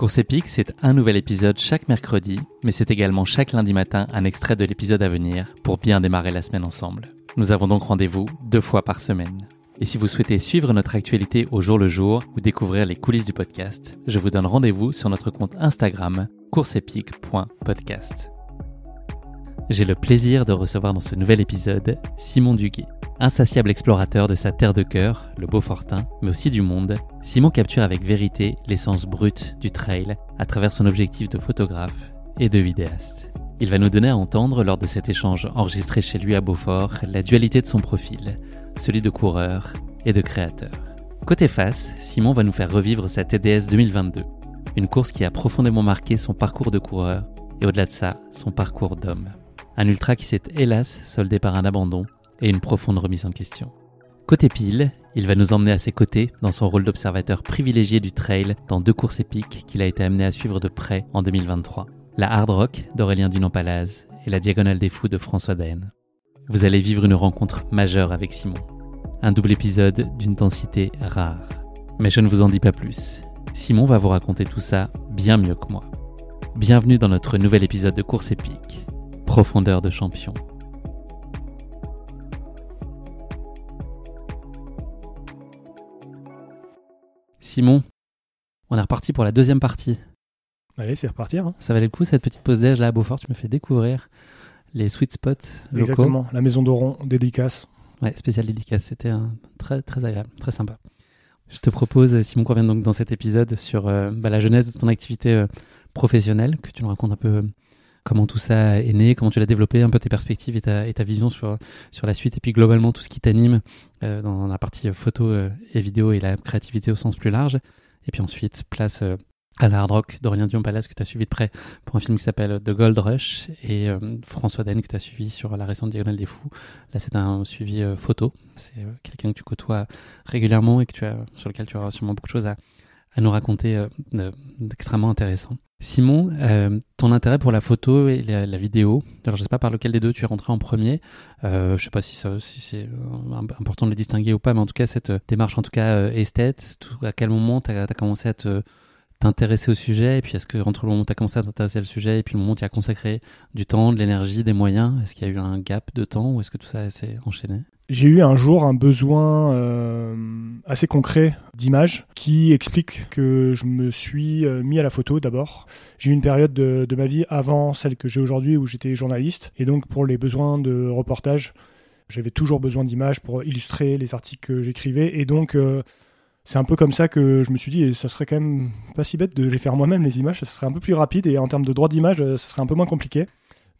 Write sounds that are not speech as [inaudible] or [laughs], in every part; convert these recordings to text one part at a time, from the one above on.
Course épique, c'est un nouvel épisode chaque mercredi, mais c'est également chaque lundi matin un extrait de l'épisode à venir pour bien démarrer la semaine ensemble. Nous avons donc rendez-vous deux fois par semaine. Et si vous souhaitez suivre notre actualité au jour le jour ou découvrir les coulisses du podcast, je vous donne rendez-vous sur notre compte Instagram courseepique.podcast. J'ai le plaisir de recevoir dans ce nouvel épisode Simon Duguay. Insatiable explorateur de sa terre de cœur, le Beaufortin, mais aussi du monde, Simon capture avec vérité l'essence brute du trail à travers son objectif de photographe et de vidéaste. Il va nous donner à entendre lors de cet échange enregistré chez lui à Beaufort la dualité de son profil, celui de coureur et de créateur. Côté face, Simon va nous faire revivre sa TDS 2022, une course qui a profondément marqué son parcours de coureur et au-delà de ça, son parcours d'homme. Un ultra qui s'est hélas soldé par un abandon et une profonde remise en question. Côté pile, il va nous emmener à ses côtés dans son rôle d'observateur privilégié du trail dans deux courses épiques qu'il a été amené à suivre de près en 2023. La Hard Rock d'Aurélien Dunampalaz et la Diagonale des Fous de François Daen vous allez vivre une rencontre majeure avec Simon. Un double épisode d'une densité rare. Mais je ne vous en dis pas plus. Simon va vous raconter tout ça bien mieux que moi. Bienvenue dans notre nouvel épisode de Course épique, Profondeur de champion. Simon, on est reparti pour la deuxième partie. Allez, c'est repartir. Hein. Ça valait le coup cette petite pause déj là à Beaufort, tu me fais découvrir les sweet spots locaux. Exactement, la maison d'Oron, dédicace. Ouais, spécial dédicace, c'était très, très agréable, très sympa. Je te propose, Simon, qu'on revienne donc dans cet épisode sur euh, bah, la jeunesse de ton activité euh, professionnelle, que tu nous racontes un peu euh, comment tout ça est né, comment tu l'as développé, un peu tes perspectives et ta, vision sur, sur la suite, et puis globalement tout ce qui t'anime dans la partie photo et vidéo et la créativité au sens plus large. Et puis ensuite, place à la Hard Rock d'Aurélien Dion Palace que tu as suivi de près pour un film qui s'appelle The Gold Rush et euh, François Den que tu as suivi sur la récente Diagonale des Fous. Là, c'est un suivi euh, photo. C'est euh, quelqu'un que tu côtoies régulièrement et que tu as, sur lequel tu auras sûrement beaucoup de choses à, à nous raconter d'extrêmement intéressant. Simon, ton intérêt pour la photo et la, vidéo, alors je sais pas par lequel des deux tu es rentré en premier, je sais pas si, c'est important de les distinguer ou pas, mais en tout cas cette démarche en tout cas esthète, à quel moment tu as, commencé à t'intéresser au sujet Et puis, est-ce que entre le moment où tu as commencé à t'intéresser au sujet et puis le moment où tu as consacré du temps, de l'énergie, des moyens, est-ce qu'il y a eu un gap de temps ou est-ce que tout ça s'est enchaîné? J'ai eu un jour un besoin euh, assez concret d'image qui explique que je me suis euh, mis à la photo d'abord. J'ai eu une période de, ma vie avant celle que j'ai aujourd'hui où j'étais journaliste et donc pour les besoins de reportage, j'avais toujours besoin d'images pour illustrer les articles que j'écrivais et donc euh, c'est un peu comme ça que je me suis dit, et ça serait quand même pas si bête de les faire moi-même, les images, ça serait un peu plus rapide et en termes de droit d'image, euh, ça serait un peu moins compliqué.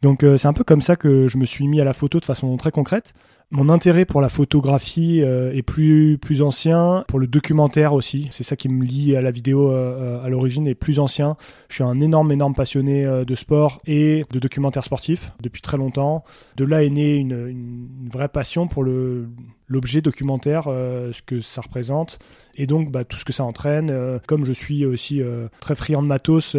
Donc c'est un peu comme ça que je me suis mis à la photo de façon très concrète. Mon intérêt pour la photographie euh, est plus, plus ancien, pour le documentaire aussi. C'est ça qui me lie à la vidéo à l'origine, est plus ancien. Je suis un énorme, énorme passionné de sport et de documentaire sportif depuis très longtemps. De là est née une, vraie passion pour le, l'objet documentaire, euh, ce que ça représente, et donc bah, tout ce que ça entraîne. Euh, comme je suis aussi euh, très friand de matos,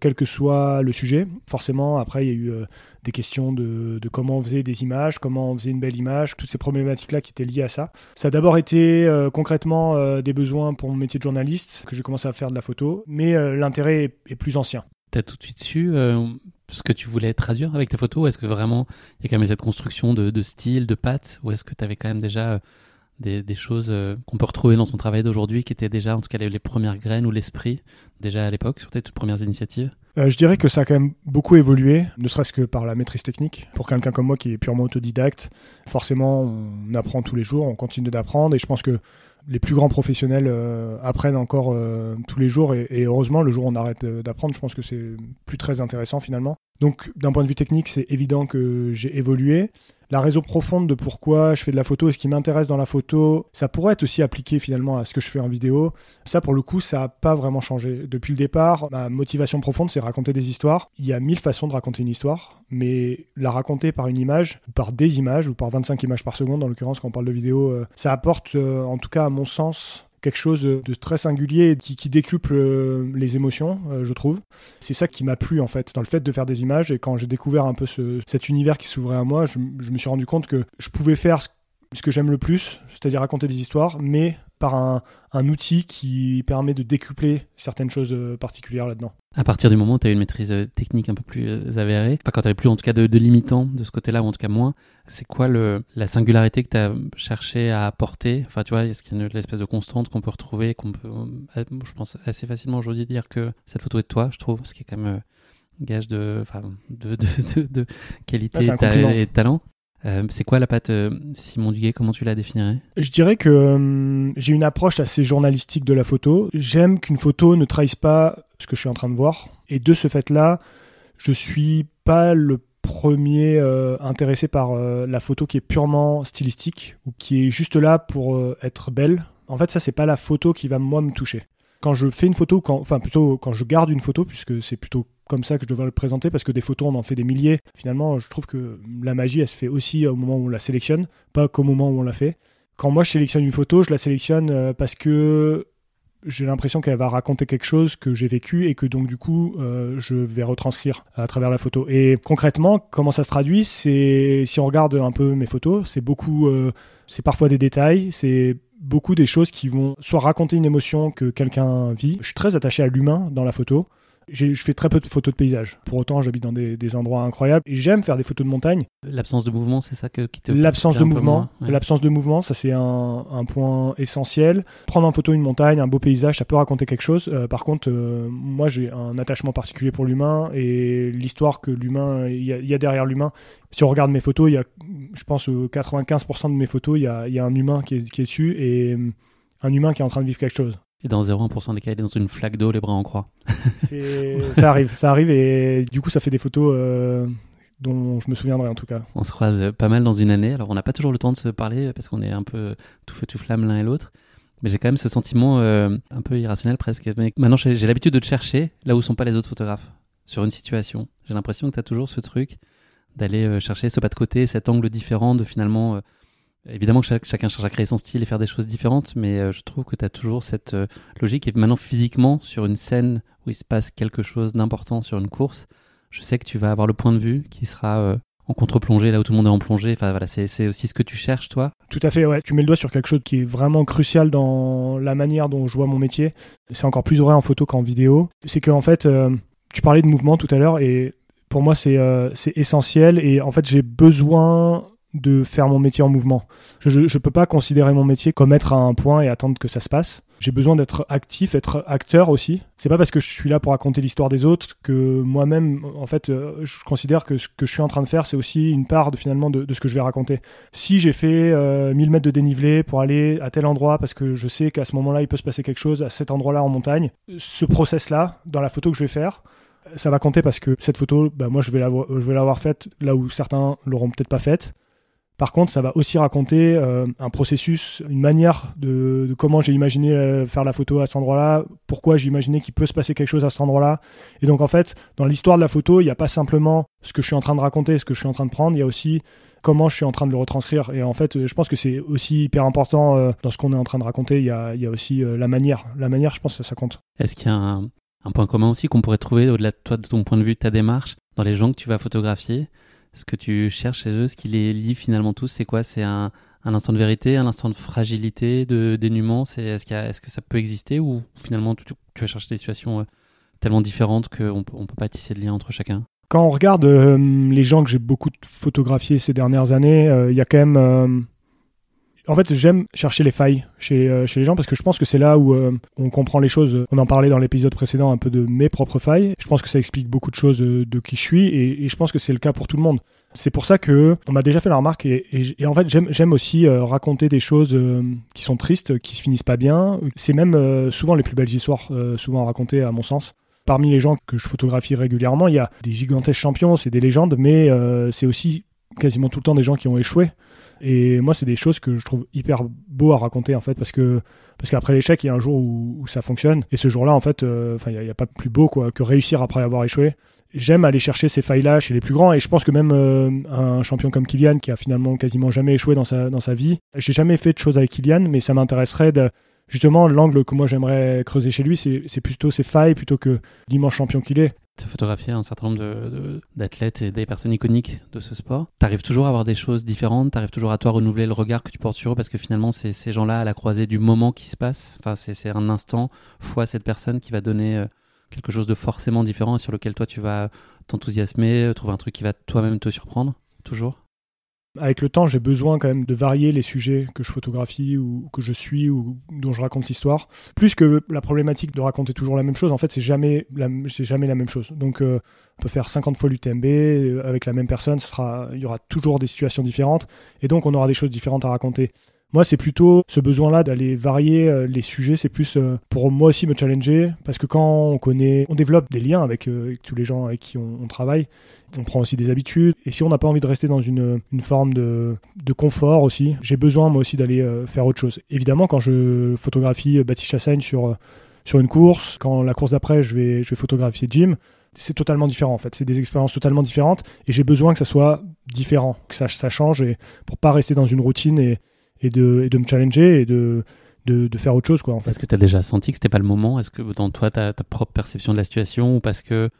quel que soit le sujet, forcément, après, il y a eu des questions de, comment on faisait des images, comment on faisait une belle image, toutes ces problématiques-là qui étaient liées à ça. Ça a d'abord été concrètement des besoins pour mon métier de journaliste, que j'ai commencé à faire de la photo, mais l'intérêt est, plus ancien. Tu as tout de suite su ce que tu voulais traduire avec tes photos Est-ce que vraiment il y a quand même cette construction de, style, de patte Ou est-ce que tu avais quand même déjà des, choses euh, qu'on peut retrouver dans ton travail d'aujourd'hui qui étaient déjà, en tout cas, les, premières graines ou l'esprit déjà à l'époque sur tes toutes premières initiatives? Euh, je dirais que ça a quand même beaucoup évolué, ne serait-ce que par la maîtrise technique. Pour quelqu'un comme moi qui est purement autodidacte, forcément, on apprend tous les jours, on continue d'apprendre, et je pense que les plus grands professionnels euh, apprennent encore euh, tous les jours et, heureusement le jour où on arrête d'apprendre je pense que c'est plus très intéressant finalement donc d'un point de vue technique c'est évident que j'ai évolué la raison profonde de pourquoi je fais de la photo et ce qui m'intéresse dans la photo, ça pourrait être aussi appliqué finalement à ce que je fais en vidéo. Ça, pour le coup, ça n'a pas vraiment changé. Depuis le départ, ma motivation profonde, c'est raconter des histoires. Il y a mille façons de raconter une histoire, mais la raconter par une image, par des images, ou par 25 images par seconde, en l'occurrence, quand on parle de vidéo, euh, ça apporte, euh, en tout cas à mon sens, quelque chose de très singulier qui, qui décuple euh, les émotions, euh, je trouve. C'est ça qui m'a plu en fait, dans le fait de faire des images. Et quand j'ai découvert un peu ce, cet univers qui s'ouvrait à moi, je, je, me suis rendu compte que je pouvais faire ce que j'aime le plus, c'est-à-dire raconter des histoires, mais par un, un, outil qui permet de décupler certaines choses euh, particulières là-dedans. À partir du moment où tu as une maîtrise euh, technique un peu plus euh, avérée, pas quand tu n'avais plus en tout cas de, de limitant de ce côté-là, ou en tout cas moins, c'est quoi le, la singularité que tu as cherché à apporter? Enfin, tu vois, est-ce qu'il y a une espèce de constante qu'on peut retrouver, qu'on peut, je pense assez facilement aujourd'hui dire que cette photo est de toi, je trouve, ce qui est quand même gage de, de, de, de, qualité et de talent. Euh, c'est quoi la patte euh, Simon Duguay? Comment tu la définirais? Je dirais que euh, j'ai une approche assez journalistique de la photo. J'aime qu'une photo ne trahisse pas ce que je suis en train de voir. Et de ce fait-là, je suis pas le premier intéressé par la photo qui est purement stylistique ou qui est juste là pour être belle. En fait, ça, c'est pas la photo qui va moi me toucher. Quand je fais une photo, quand, enfin plutôt quand je garde une photo, puisque c'est plutôt comme ça que je devrais le présenter parce que des photos, on en fait des milliers. Finalement, je trouve que la magie, elle se fait aussi au moment où on la sélectionne, pas qu'au moment où on la fait. Quand moi je sélectionne une photo, je la sélectionne euh, parce que j'ai l'impression qu'elle va raconter quelque chose que j'ai vécu et que donc du coup euh, je vais retranscrire à travers la photo. Et concrètement, comment ça se traduit C'est si on regarde un peu mes photos, c'est beaucoup, euh, c'est parfois des détails, c'est beaucoup des choses qui vont soit raconter une émotion que quelqu'un vit. Je suis très attaché à l'humain dans la photo. Je fais très peu de photos de paysages. Pour autant, j'habite dans des, endroits incroyables et j'aime faire des photos de montagne. L'absence de mouvement, c'est ça que, qui te. L'absence de mouvement. L'absence de mouvement, ça c'est un, un, point essentiel. Prendre en photo une montagne, un beau paysage, ça peut raconter quelque chose. Euh, par contre, euh, moi j'ai un attachement particulier pour l'humain et l'histoire que l'humain, il y, a derrière l'humain. Si on regarde mes photos, il y a, je pense, 95% de mes photos, il y a, y a, un humain qui est, qui est dessus et un humain qui est en train de vivre quelque chose. Et dans 0,1% des cas, il est dans une flaque d'eau, les bras en croix. ça arrive, ça arrive, et du coup, ça fait des photos euh, dont je me souviendrai en tout cas. On se croise pas mal dans une année, alors on n'a pas toujours le temps de se parler parce qu'on est un peu tout feu tout flamme l'un et l'autre. Mais j'ai quand même ce sentiment euh, un peu irrationnel presque. Mais maintenant, j'ai l'habitude de te chercher là où sont pas les autres photographes sur une situation. J'ai l'impression que tu as toujours ce truc d'aller euh, chercher ce pas de côté, cet angle différent de finalement Évidemment que chacun cherche à créer son style et faire des choses différentes, mais euh, je trouve que tu as toujours cette euh, logique. Et maintenant, physiquement, sur une scène où il se passe quelque chose d'important sur une course, je sais que tu vas avoir le point de vue qui sera euh, en contre-plongée, là où tout le monde est en plongée. Enfin, voilà, c'est aussi ce que tu cherches, toi. Tout à fait, ouais. Tu mets le doigt sur quelque chose qui est vraiment crucial dans la manière dont je vois mon métier. C'est encore plus vrai en photo qu'en vidéo. C'est qu'en fait, tu parlais de mouvement tout à l'heure et pour moi, c'est essentiel. Et en fait, j'ai besoin de faire mon métier en mouvement. Je ne peux pas considérer mon métier comme être à un point et attendre que ça se passe. J'ai besoin d'être actif, être acteur aussi. C'est pas parce que je suis là pour raconter l'histoire des autres que moi-même, en fait, euh, je considère que ce que je suis en train de faire, c'est aussi une part de, finalement de, ce que je vais raconter. Si j'ai fait 1000 euh, mètres de dénivelé pour aller à tel endroit parce que je sais qu'à ce moment-là, il peut se passer quelque chose à cet endroit-là en montagne, ce process-là, dans la photo que je vais faire, ça va compter parce que cette photo, bah, moi, je vais l'avoir faite là où certains l'auront peut-être pas faite. Par contre, ça va aussi raconter euh, un processus, une manière de, comment j'ai imaginé euh, faire la photo à cet endroit-là, pourquoi j'ai imaginé qu'il peut se passer quelque chose à cet endroit-là. Et donc, en fait, dans l'histoire de la photo, il n'y a pas simplement ce que je suis en train de raconter, ce que je suis en train de prendre, il y a aussi comment je suis en train de le retranscrire. Et en fait, je pense que c'est aussi hyper important euh, dans ce qu'on est en train de raconter. Il y a, aussi la manière. La manière, je pense que ça compte. Est-ce qu'il y a un, point commun aussi qu'on pourrait trouver au-delà de toi, de ton point de vue, de ta démarche, dans les gens que tu vas photographier? Ce que tu cherches chez eux, ce qui les lie finalement tous, c'est quoi? C'est un, instant de vérité, un instant de fragilité, de dénuement? Est-ce que ça peut exister ou finalement tu, vas chercher des situations euh, tellement différentes qu'on ne peut pas tisser de lien entre chacun? Quand on regarde euh, les gens que j'ai beaucoup photographiés ces dernières années, euh, il y a quand même. Euh, en fait, j'aime chercher les failles chez, chez les gens parce que je pense que c'est là où on comprend les choses. On en parlait dans l'épisode précédent un peu de mes propres failles. Je pense que ça explique beaucoup de choses de, qui je suis et, je pense que c'est le cas pour tout le monde. C'est pour ça que on m'a déjà fait la remarque et, en fait j'aime aussi raconter des choses qui sont tristes, qui se finissent pas bien. C'est même souvent les plus belles histoires, souvent racontées à mon sens. Parmi les gens que je photographie régulièrement, il y a des gigantesques champions, c'est des légendes, mais euh, c'est aussi quasiment tout le temps des gens qui ont échoué. Et moi, c'est des choses que je trouve hyper beau à raconter en fait, parce que parce qu'après l'échec, il y a un jour où, ça fonctionne. Et ce jour-là, en fait, euh, il n'y a, pas plus beau quoi que réussir après avoir échoué. J'aime aller chercher ces failles-là chez les plus grands, et je pense que même euh, un champion comme Kylian, qui a finalement quasiment jamais échoué dans sa dans sa vie, j'ai jamais fait de choses avec Kylian, mais ça m'intéresserait de justement, l'angle que moi j'aimerais creuser chez lui, c'est plutôt ses failles plutôt que l'immense champion qu'il est. Photographié un certain nombre d'athlètes et des personnes iconiques de ce sport. Tu arrives toujours à avoir des choses différentes, tu arrives toujours à toi renouveler le regard que tu portes sur eux? Parce que finalement, c'est ces gens-là à la croisée du moment qui se passe. Enfin, c'est un instant fois cette personne qui va donner euh, quelque chose de forcément différent et sur lequel toi tu vas t'enthousiasmer, trouver un truc qui va toi-même te surprendre? Toujours? Avec le temps, j'ai besoin quand même de varier les sujets que je photographie ou que je suis ou dont je raconte l'histoire. Plus que la problématique de raconter toujours la même chose, en fait, c'est jamais la, même chose. Donc, euh, on peut faire 50 fois l'UTMB euh, avec la même personne, il y aura toujours des situations différentes et donc on aura des choses différentes à raconter. Moi, c'est plutôt ce besoin-là d'aller varier euh, les sujets. C'est plus euh, pour moi aussi me challenger parce que quand on connaît, on développe des liens avec, euh, tous les gens avec qui on, travaille. On prend aussi des habitudes. Et si on n'a pas envie de rester dans une, forme de, confort aussi, j'ai besoin moi aussi d'aller faire autre chose. Évidemment, quand je photographie Baptiste Chassagne sur, sur une course, quand la course d'après, je vais, je vais photographier Jim, c'est totalement différent en fait. C'est des expériences totalement différentes et j'ai besoin que ça soit différent, que ça, ça change et pour pas rester dans une routine et, et de, et de me challenger et de, de, de, faire autre chose. Quoi, en fait. Est-ce que tu as déjà senti que c'était pas le moment? Est-ce que dans toi, tu as ta propre perception de la situation ou parce que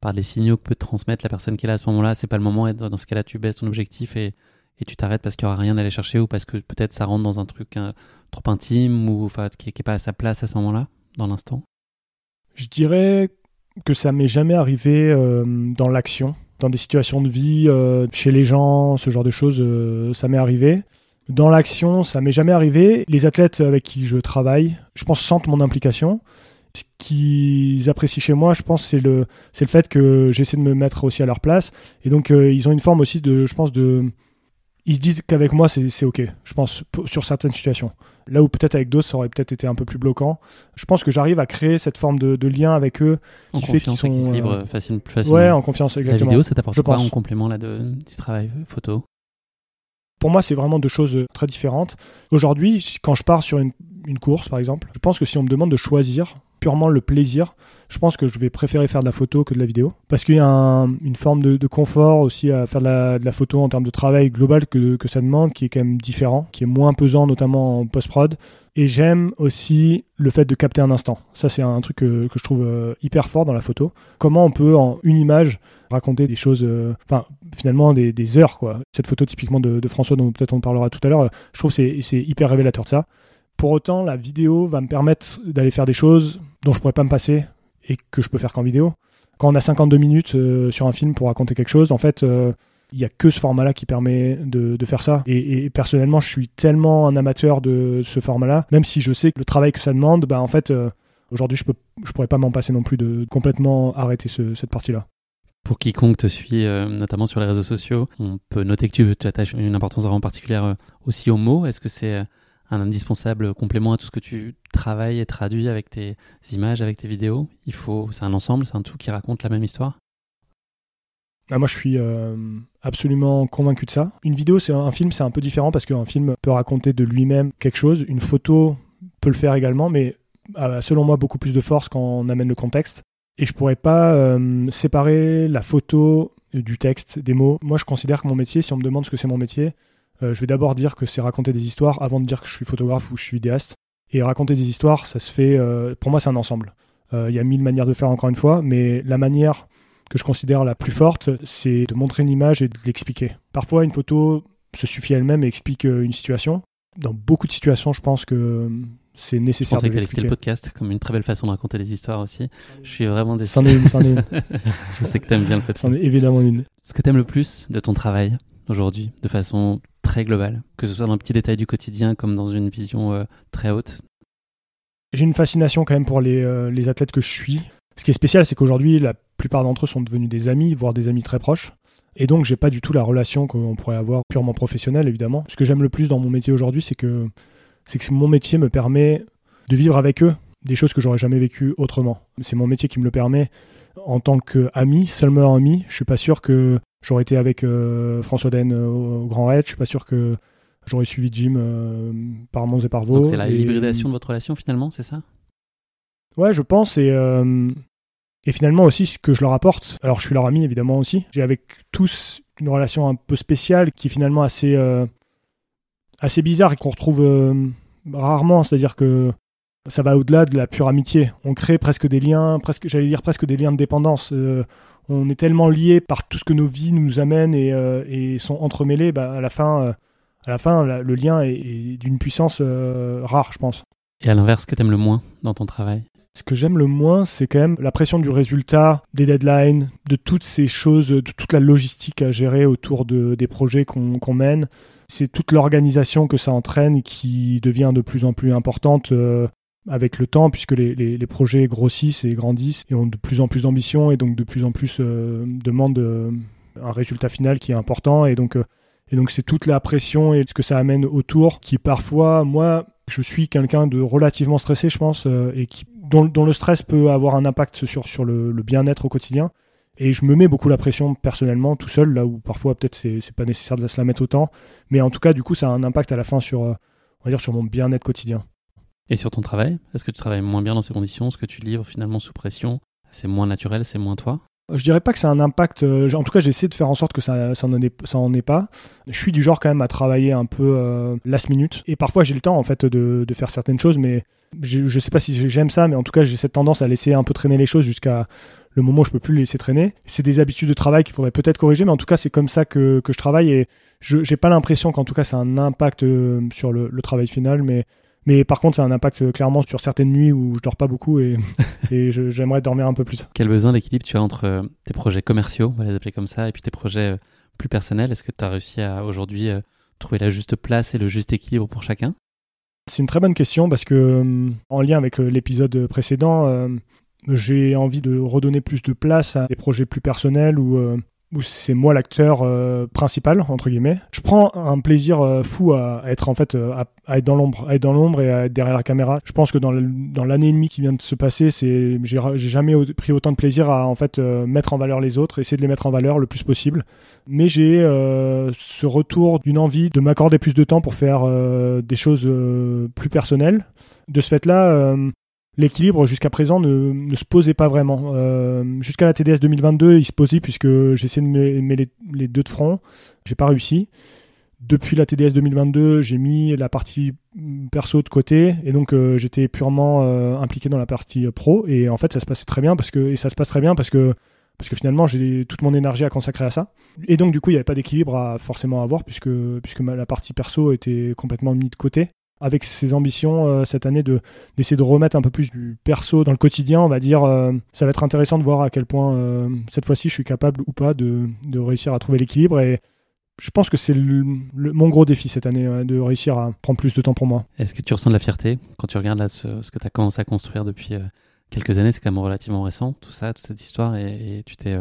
par les signaux que peut transmettre la personne qui est là à ce moment-là, c'est pas le moment et dans ce cas-là, tu baisses ton objectif et, et tu t'arrêtes parce qu'il n'y aura rien à aller chercher ou parce que peut-être ça rentre dans un truc hein, trop intime ou qui n'est pas à sa place à ce moment-là, dans l'instant? Je dirais que ça m'est jamais arrivé euh, dans l'action, dans des situations de vie, euh, chez les gens, ce genre de choses, euh, ça m'est arrivé. Dans l'action, ça m'est jamais arrivé. Les athlètes avec qui je travaille, je pense, sentent mon implication. Ce qu'ils apprécient chez moi, je pense, c'est le, c'est le fait que j'essaie de me mettre aussi à leur place. Et donc, euh, ils ont une forme aussi de, je pense, de. Ils se disent qu'avec moi, c'est OK, je pense, sur certaines situations. Là où peut-être avec d'autres, ça aurait peut-être été un peu plus bloquant. Je pense que j'arrive à créer cette forme de, lien avec eux qui fait qu'ils sont. se livrent euh, plus facilement. Ouais, en confiance, exactement. La vidéo, ça t'apporte quoi en complément là, de, du travail photo? Pour moi, c'est vraiment deux choses euh, très différentes. Aujourd'hui, quand je pars sur une, course, par exemple, je pense que si on me demande de choisir purement le plaisir, je pense que je vais préférer faire de la photo que de la vidéo. Parce qu'il y a une forme de, confort aussi à faire de la, photo en termes de travail global que, que, ça demande, qui est quand même différent, qui est moins pesant, notamment en post-prod. Et j'aime aussi le fait de capter un instant. Ça, c'est un truc que, je trouve euh, hyper fort dans la photo. Comment on peut, en une image, raconter des choses, euh, enfin, finalement, des, heures, quoi. Cette photo, typiquement de, François, dont peut-être on parlera tout à l'heure, je trouve c'est hyper révélateur de ça. Pour autant, la vidéo va me permettre d'aller faire des choses dont je pourrais pas me passer et que je peux faire qu'en vidéo. Quand on a 52 minutes euh, sur un film pour raconter quelque chose, en fait, il n'y a que ce format-là qui permet de, faire ça. Et, personnellement, je suis tellement un amateur de ce format-là, même si je sais que le travail que ça demande, bah, en fait, euh, aujourd'hui, je ne pourrais pas m'en passer non plus de complètement arrêter cette partie-là. Pour quiconque te suit, euh, notamment sur les réseaux sociaux, on peut noter que tu attaches une importance vraiment particulière euh, aussi aux mots. Est-ce que c'est un indispensable complément à tout ce que tu travailles et traduis avec tes images, avec tes vidéos? Il faut, c'est un ensemble, c'est un tout qui raconte la même histoire? Moi, je suis euh, absolument convaincu de ça. Une vidéo, c'est un film, c'est un peu différent parce qu'un film peut raconter de lui-même quelque chose. Une photo peut le faire également, mais selon moi, beaucoup plus de force quand on amène le contexte. Et je pourrais pas euh, séparer la photo du texte, des mots. Moi, je considère que mon métier, si on me demande ce que c'est mon métier, je vais d'abord dire que c'est raconter des histoires avant de dire que je suis photographe ou je suis vidéaste. Et raconter des histoires, ça se fait, pour moi, c'est un ensemble. Il y a mille manières de faire, encore une fois, mais la manière que je considère la plus forte, c'est de montrer une image et de l'expliquer. Parfois, une photo se suffit elle-même et explique une situation. Dans beaucoup de situations, je pense que c'est nécessaire je pensais de que le podcast comme une très belle façon de raconter les histoires aussi. Je suis vraiment déçu. C'en est une, c'en est une. [laughs] je sais que tu aimes bien le podcast. C'en est évidemment une. Ce que tu aimes le plus de ton travail aujourd'hui, de façon très globale, que ce soit dans le petit détail du quotidien comme dans une vision euh, très haute? J'ai une fascination quand même pour les, euh, les athlètes que je suis. Ce qui est spécial, c'est qu'aujourd'hui, la plupart d'entre eux sont devenus des amis, voire des amis très proches. Et donc, j'ai pas du tout la relation qu'on pourrait avoir purement professionnelle, évidemment. Ce que j'aime le plus dans mon métier aujourd'hui, c'est que c'est que mon métier me permet de vivre avec eux des choses que j'aurais jamais vécues autrement. C'est mon métier qui me le permet en tant qu'ami, seulement ami. Je suis pas sûr que j'aurais été avec euh, François Den au Grand Raid. Je suis pas sûr que j'aurais suivi Jim euh, par Mons et par Vaux. Donc c'est la hybridation de votre relation finalement, c'est ça? Ouais, je pense. Et, euh, et finalement aussi ce que je leur apporte. Alors je suis leur ami évidemment aussi. J'ai avec tous une relation un peu spéciale qui est finalement assez assez bizarre et qu'on retrouve euh, rarement. C'est-à-dire que ça va au-delà de la pure amitié. On crée presque des liens, presque, j'allais dire presque des liens de dépendance. Euh, on est tellement liés par tout ce que nos vies nous amènent et, euh, et sont entremêlés. Bah, à la fin, à la fin, le lien est, d'une puissance rare, je pense. Et à l'inverse, ce que tu aimes le moins dans ton travail Ce que j'aime le moins, c'est quand même la pression du résultat, des deadlines, de toutes ces choses, de toute la logistique à gérer autour de, des projets qu'on mène c'est toute l'organisation que ça entraîne qui devient de plus en plus importante euh, avec le temps, puisque les, projets grossissent et grandissent et ont de plus en plus d'ambition et donc de plus en plus euh, demandent euh, un résultat final qui est important. Et donc c'est toute la pression et ce que ça amène autour qui parfois, moi, je suis quelqu'un de relativement stressé, je pense, et qui, dont, le stress peut avoir un impact sur, sur le bien-être au quotidien. Et je me mets beaucoup la pression personnellement, tout seul, là où parfois peut-être c'est, pas nécessaire de se la mettre autant. Mais en tout cas, du coup, ça a un impact à la fin sur, euh, on va dire, sur mon bien-être quotidien. Et sur ton travail? Est-ce que tu travailles moins bien dans ces conditions? Ce que tu livres finalement sous pression? C'est moins naturel C'est moins toi? Je dirais pas que c'est un impact. Euh, en tout cas, j'essaie de faire en sorte que ça, ça, en pas. Je suis du genre quand même à travailler un peu euh, last minute. Et parfois, j'ai le temps en fait de, faire certaines choses, mais je, je sais pas si j'aime ça, mais en tout cas, j'ai cette tendance à laisser un peu traîner les choses jusqu'à le moment où je peux plus les laisser traîner. C'est des habitudes de travail qu'il faudrait peut-être corriger, mais en tout cas, c'est comme ça que, que, je travaille et je n'ai pas l'impression qu'en tout cas, ça a un impact euh, sur le, le, travail final, mais, mais par contre, ça a un impact euh, clairement sur certaines nuits où je dors pas beaucoup et, [laughs] et j'aimerais dormir un peu plus. Quel besoin d'équilibre tu as entre euh, tes projets commerciaux, on va les appeler comme ça, et puis tes projets plus personnels? Est-ce que tu as réussi à aujourd'hui trouver la juste place et le juste équilibre pour chacun? C'est une très bonne question parce que, en lien avec l'épisode précédent, j'ai envie de redonner plus de place à des projets plus personnels où, euh, où c'est moi l'acteur euh, principal entre guillemets. Je prends un plaisir euh, fou à, être en fait à, être dans l'ombre, être dans l'ombre et à être derrière la caméra. Je pense que dans l'année et demie qui vient de se passer, c'est j'ai jamais pris autant de plaisir à en fait mettre en valeur les autres, essayer de les mettre en valeur le plus possible. Mais j'ai ce retour d'une envie de m'accorder plus de temps pour faire des choses plus personnelles. De ce fait-là, l'équilibre jusqu'à présent ne, se posait pas vraiment. Euh, jusqu'à la TDS 2022, il se posait puisque j'essayais de mettre les, deux de front. J'ai pas réussi. Depuis la TDS 2022, j'ai mis la partie perso de côté et donc euh, j'étais purement euh, impliqué dans la partie pro et en fait ça se passait très bien parce que ça se passe très bien parce que parce que finalement j'ai toute mon énergie à consacrer à ça et donc du coup il n'y avait pas d'équilibre à forcément avoir puisque puisque la partie perso était complètement mise de côté avec ses ambitions euh, cette année de d'essayer de remettre un peu plus du perso dans le quotidien, on va dire, euh, ça va être intéressant de voir à quel point euh, cette fois-ci je suis capable ou pas de, de réussir à trouver l'équilibre et je pense que c'est mon gros défi cette année, de réussir à prendre plus de temps pour moi. Est-ce que tu ressens de la fierté quand tu regardes là ce, que tu as commencé à construire depuis quelques années? C'est quand même relativement récent, tout ça, toute cette histoire, et, tu t'es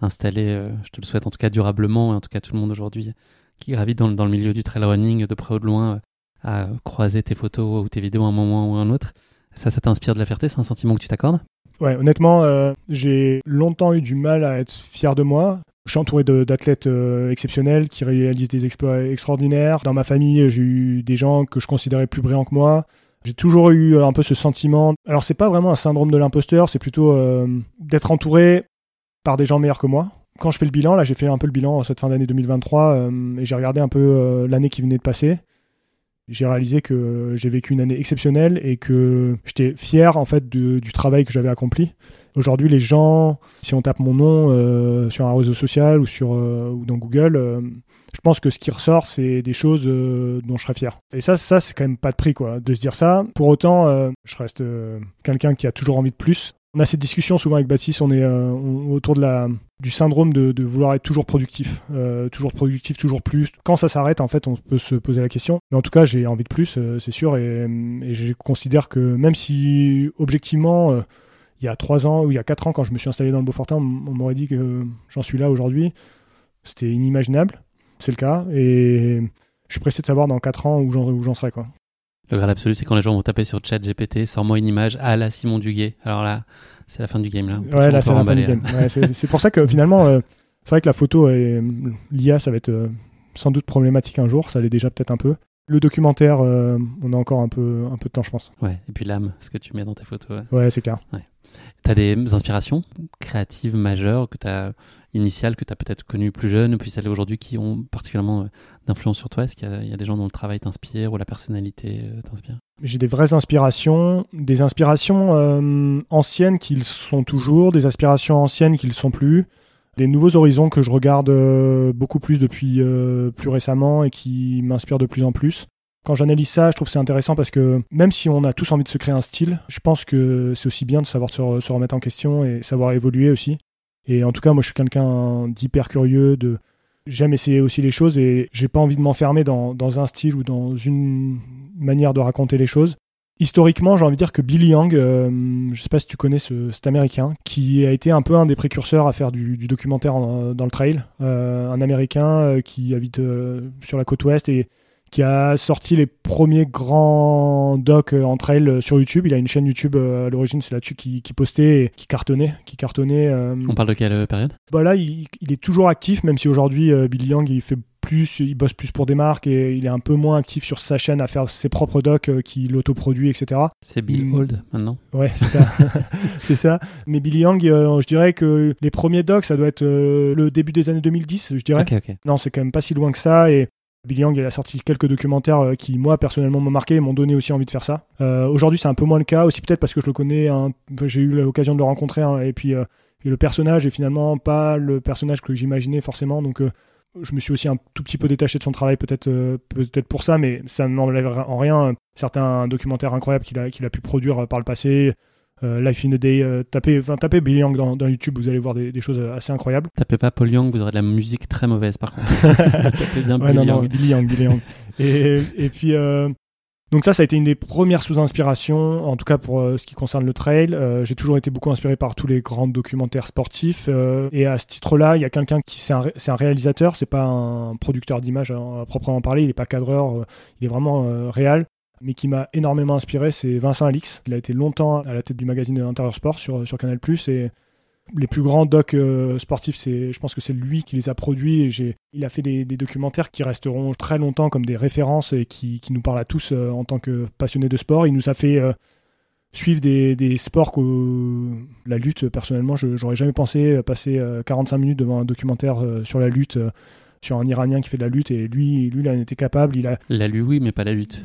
installé, je te le souhaite en tout cas durablement, et en tout cas tout le monde aujourd'hui qui gravite dans, dans, le milieu du trail running de près ou de loin à croiser tes photos ou tes vidéos à un moment ou à un autre. Ça, ça t'inspire de la fierté C'est un sentiment que tu t'accordes? Ouais, honnêtement, euh, j'ai longtemps eu du mal à être fier de moi. Je suis entouré d'athlètes euh, exceptionnels qui réalisent des exploits extraordinaires. Dans ma famille, j'ai eu des gens que je considérais plus brillants que moi. J'ai toujours eu un peu ce sentiment. Alors, c'est pas vraiment un syndrome de l'imposteur, c'est plutôt euh, d'être entouré par des gens meilleurs que moi. quand je fais le bilan, là j'ai fait un peu le bilan cette fin d'année 2023 et j'ai regardé un peu l'année qui venait de passer j'ai réalisé que j'ai vécu une année exceptionnelle et que j'étais fier en fait du travail que j'avais accompli. Aujourd'hui, les gens, si on tape mon nom euh, sur un réseau social ou sur euh, ou dans Google, euh, je pense que ce qui ressort, c'est des choses dont je serais fier. Et ça, ça c'est quand même pas de prix quoi, de se dire ça. Pour autant, je reste quelqu'un qui a toujours envie de plus. On a cette discussion souvent avec Baptiste, on est euh, autour de la, du syndrome de, vouloir être toujours productif, euh, toujours productif, toujours plus. Quand ça s'arrête, en fait, on peut se poser la question. Mais en tout cas, j'ai envie de plus, euh, c'est sûr, et, je considère que même si objectivement, il y a trois ans ou il y a quatre ans, quand je me suis installé dans le Beaufortin, on, m'aurait dit que j'en suis là aujourd'hui, c'était inimaginable. C'est le cas, et je suis pressé de savoir dans quatre ans où j'en serai, quoi. Le Graal absolu, c'est quand les gens vont taper sur chat GPT, sors-moi une image à la Simon Duguay. Alors là, c'est la fin du game. Là, ouais, là, c'est la fin du game. c'est pour ça que finalement, euh, c'est vrai que la photo et l'IA, ça va être euh, sans doute problématique un jour. Ça l'est déjà peut-être un peu. Le documentaire, euh, on a encore un peu, un peu de temps, je pense. Ouais, et puis l'âme, ce que tu mets dans tes photos. Ouais, c'est clair. Ouais. Tu as des inspirations créatives majeures que tu as initiales que tu as peut-être connues plus jeune, puis celles aujourd'hui qui ont particulièrement euh, d'influence sur toi? Est-ce qu'il y, a des gens dont le travail t'inspire ou la personnalité euh, t'inspire? J'ai des vraies inspirations, des inspirations euh, anciennes qui le sont toujours, des inspirations anciennes qui le sont plus, des nouveaux horizons que je regarde beaucoup plus depuis plus récemment et qui m'inspirent de plus en plus. Quand j'analyse ça, je trouve c'est intéressant parce que même si on a tous envie de se créer un style, je pense que c'est aussi bien de savoir se, remettre en question et savoir évoluer aussi. Et en tout cas, moi, je suis quelqu'un d'hyper curieux, de j'aime essayer aussi les choses et j'ai pas envie de m'enfermer dans, un style ou dans une manière de raconter les choses. Historiquement, j'ai envie de dire que Billy Yang, euh, je sais pas si tu connais ce, cet Américain, qui a été un peu un des précurseurs à faire du, documentaire dans le trail, euh, un Américain euh, qui habite sur la côte ouest et qui a sorti les premiers grands docs euh, entre elles euh, sur YouTube. Il a une chaîne YouTube euh, à l'origine, c'est là-dessus qui, postait et qui cartonnait. Qui cartonnait On parle de quelle période? Bah Là, il, est toujours actif, même si aujourd'hui, Billy Yang, il fait plus, il bosse plus pour des marques et il est un peu moins actif sur sa chaîne à faire ses propres docs qu'il autoproduit, etc. C'est Bill mm. Old maintenant Ouais, c'est ça. [laughs] [laughs] c'est ça. Mais Billy Yang, je dirais que les premiers docs, ça doit être le début des années 2010, je dirais. Non, c'est quand même pas si loin que ça. Et Billy Yang, il a sorti quelques documentaires euh, qui, moi, personnellement, m'ont marqué et m'ont donné aussi envie de faire ça. Euh, aujourd'hui, c'est un peu moins le cas, aussi peut-être parce que je le connais, j'ai eu l'occasion de le rencontrer, hein, et puis euh, le personnage est finalement pas le personnage que j'imaginais forcément, donc je me suis aussi un tout petit peu détaché de son travail, peut-être pour ça, mais ça n'enlève en rien certains documentaires incroyables qu'il a pu produire par le passé. Euh, Life in a Day, euh, tapez, enfin, tapez Billy Yang dans, YouTube, vous allez voir des, choses euh, assez incroyables. [laughs] Tapez pas Paul Young, vous aurez de la musique très mauvaise par contre. [laughs] tapez bien Billy, Yang. Billy Yang. Billy Yang. [laughs] Et, et puis, donc ça, ça a été une des premières sous-inspirations, en tout cas pour ce qui concerne le trail. J'ai toujours été beaucoup inspiré par tous les grands documentaires sportifs. et à ce titre-là, il y a quelqu'un qui, c'est un, un, réalisateur, c'est pas un producteur d'images à, proprement parler, il n'est pas cadreur, il est vraiment réel mais qui m'a énormément inspiré, c'est Vincent Alix. Il a été longtemps à la tête du magazine de l'Intérieur Sport sur, sur Canal+. Et les plus grands docs euh, sportifs, je pense que c'est lui qui les a produits. Il a fait des, documentaires qui resteront très longtemps comme des références et qui, nous parlent à tous euh, en tant que passionnés de sport. Il nous a fait euh, suivre des, sports que la lutte, personnellement, j'aurais jamais pensé passer 45 minutes devant un documentaire sur la lutte sur un Iranien qui fait de la lutte et lui, lui, il en était capable. Il a la lutte, oui, mais pas la lutte.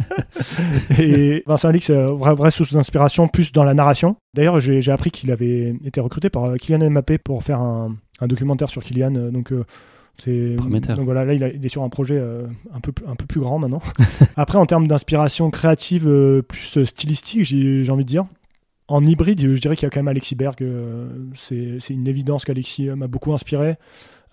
[laughs] et Vincent Alix, euh, vraie, vraie source d'inspiration, plus dans la narration. D'ailleurs, j'ai appris qu'il avait été recruté par euh, Kylian Mbappé pour faire un, documentaire sur Kylian. Euh, donc c'est donc voilà, là il, est sur un projet un peu un peu plus grand maintenant. [laughs] Après, en termes d'inspiration créative, plus stylistique, j'ai envie de dire. En hybride, je dirais qu'il y a quand même Alexis Berg. c'est une évidence qu'Alexis m'a beaucoup inspiré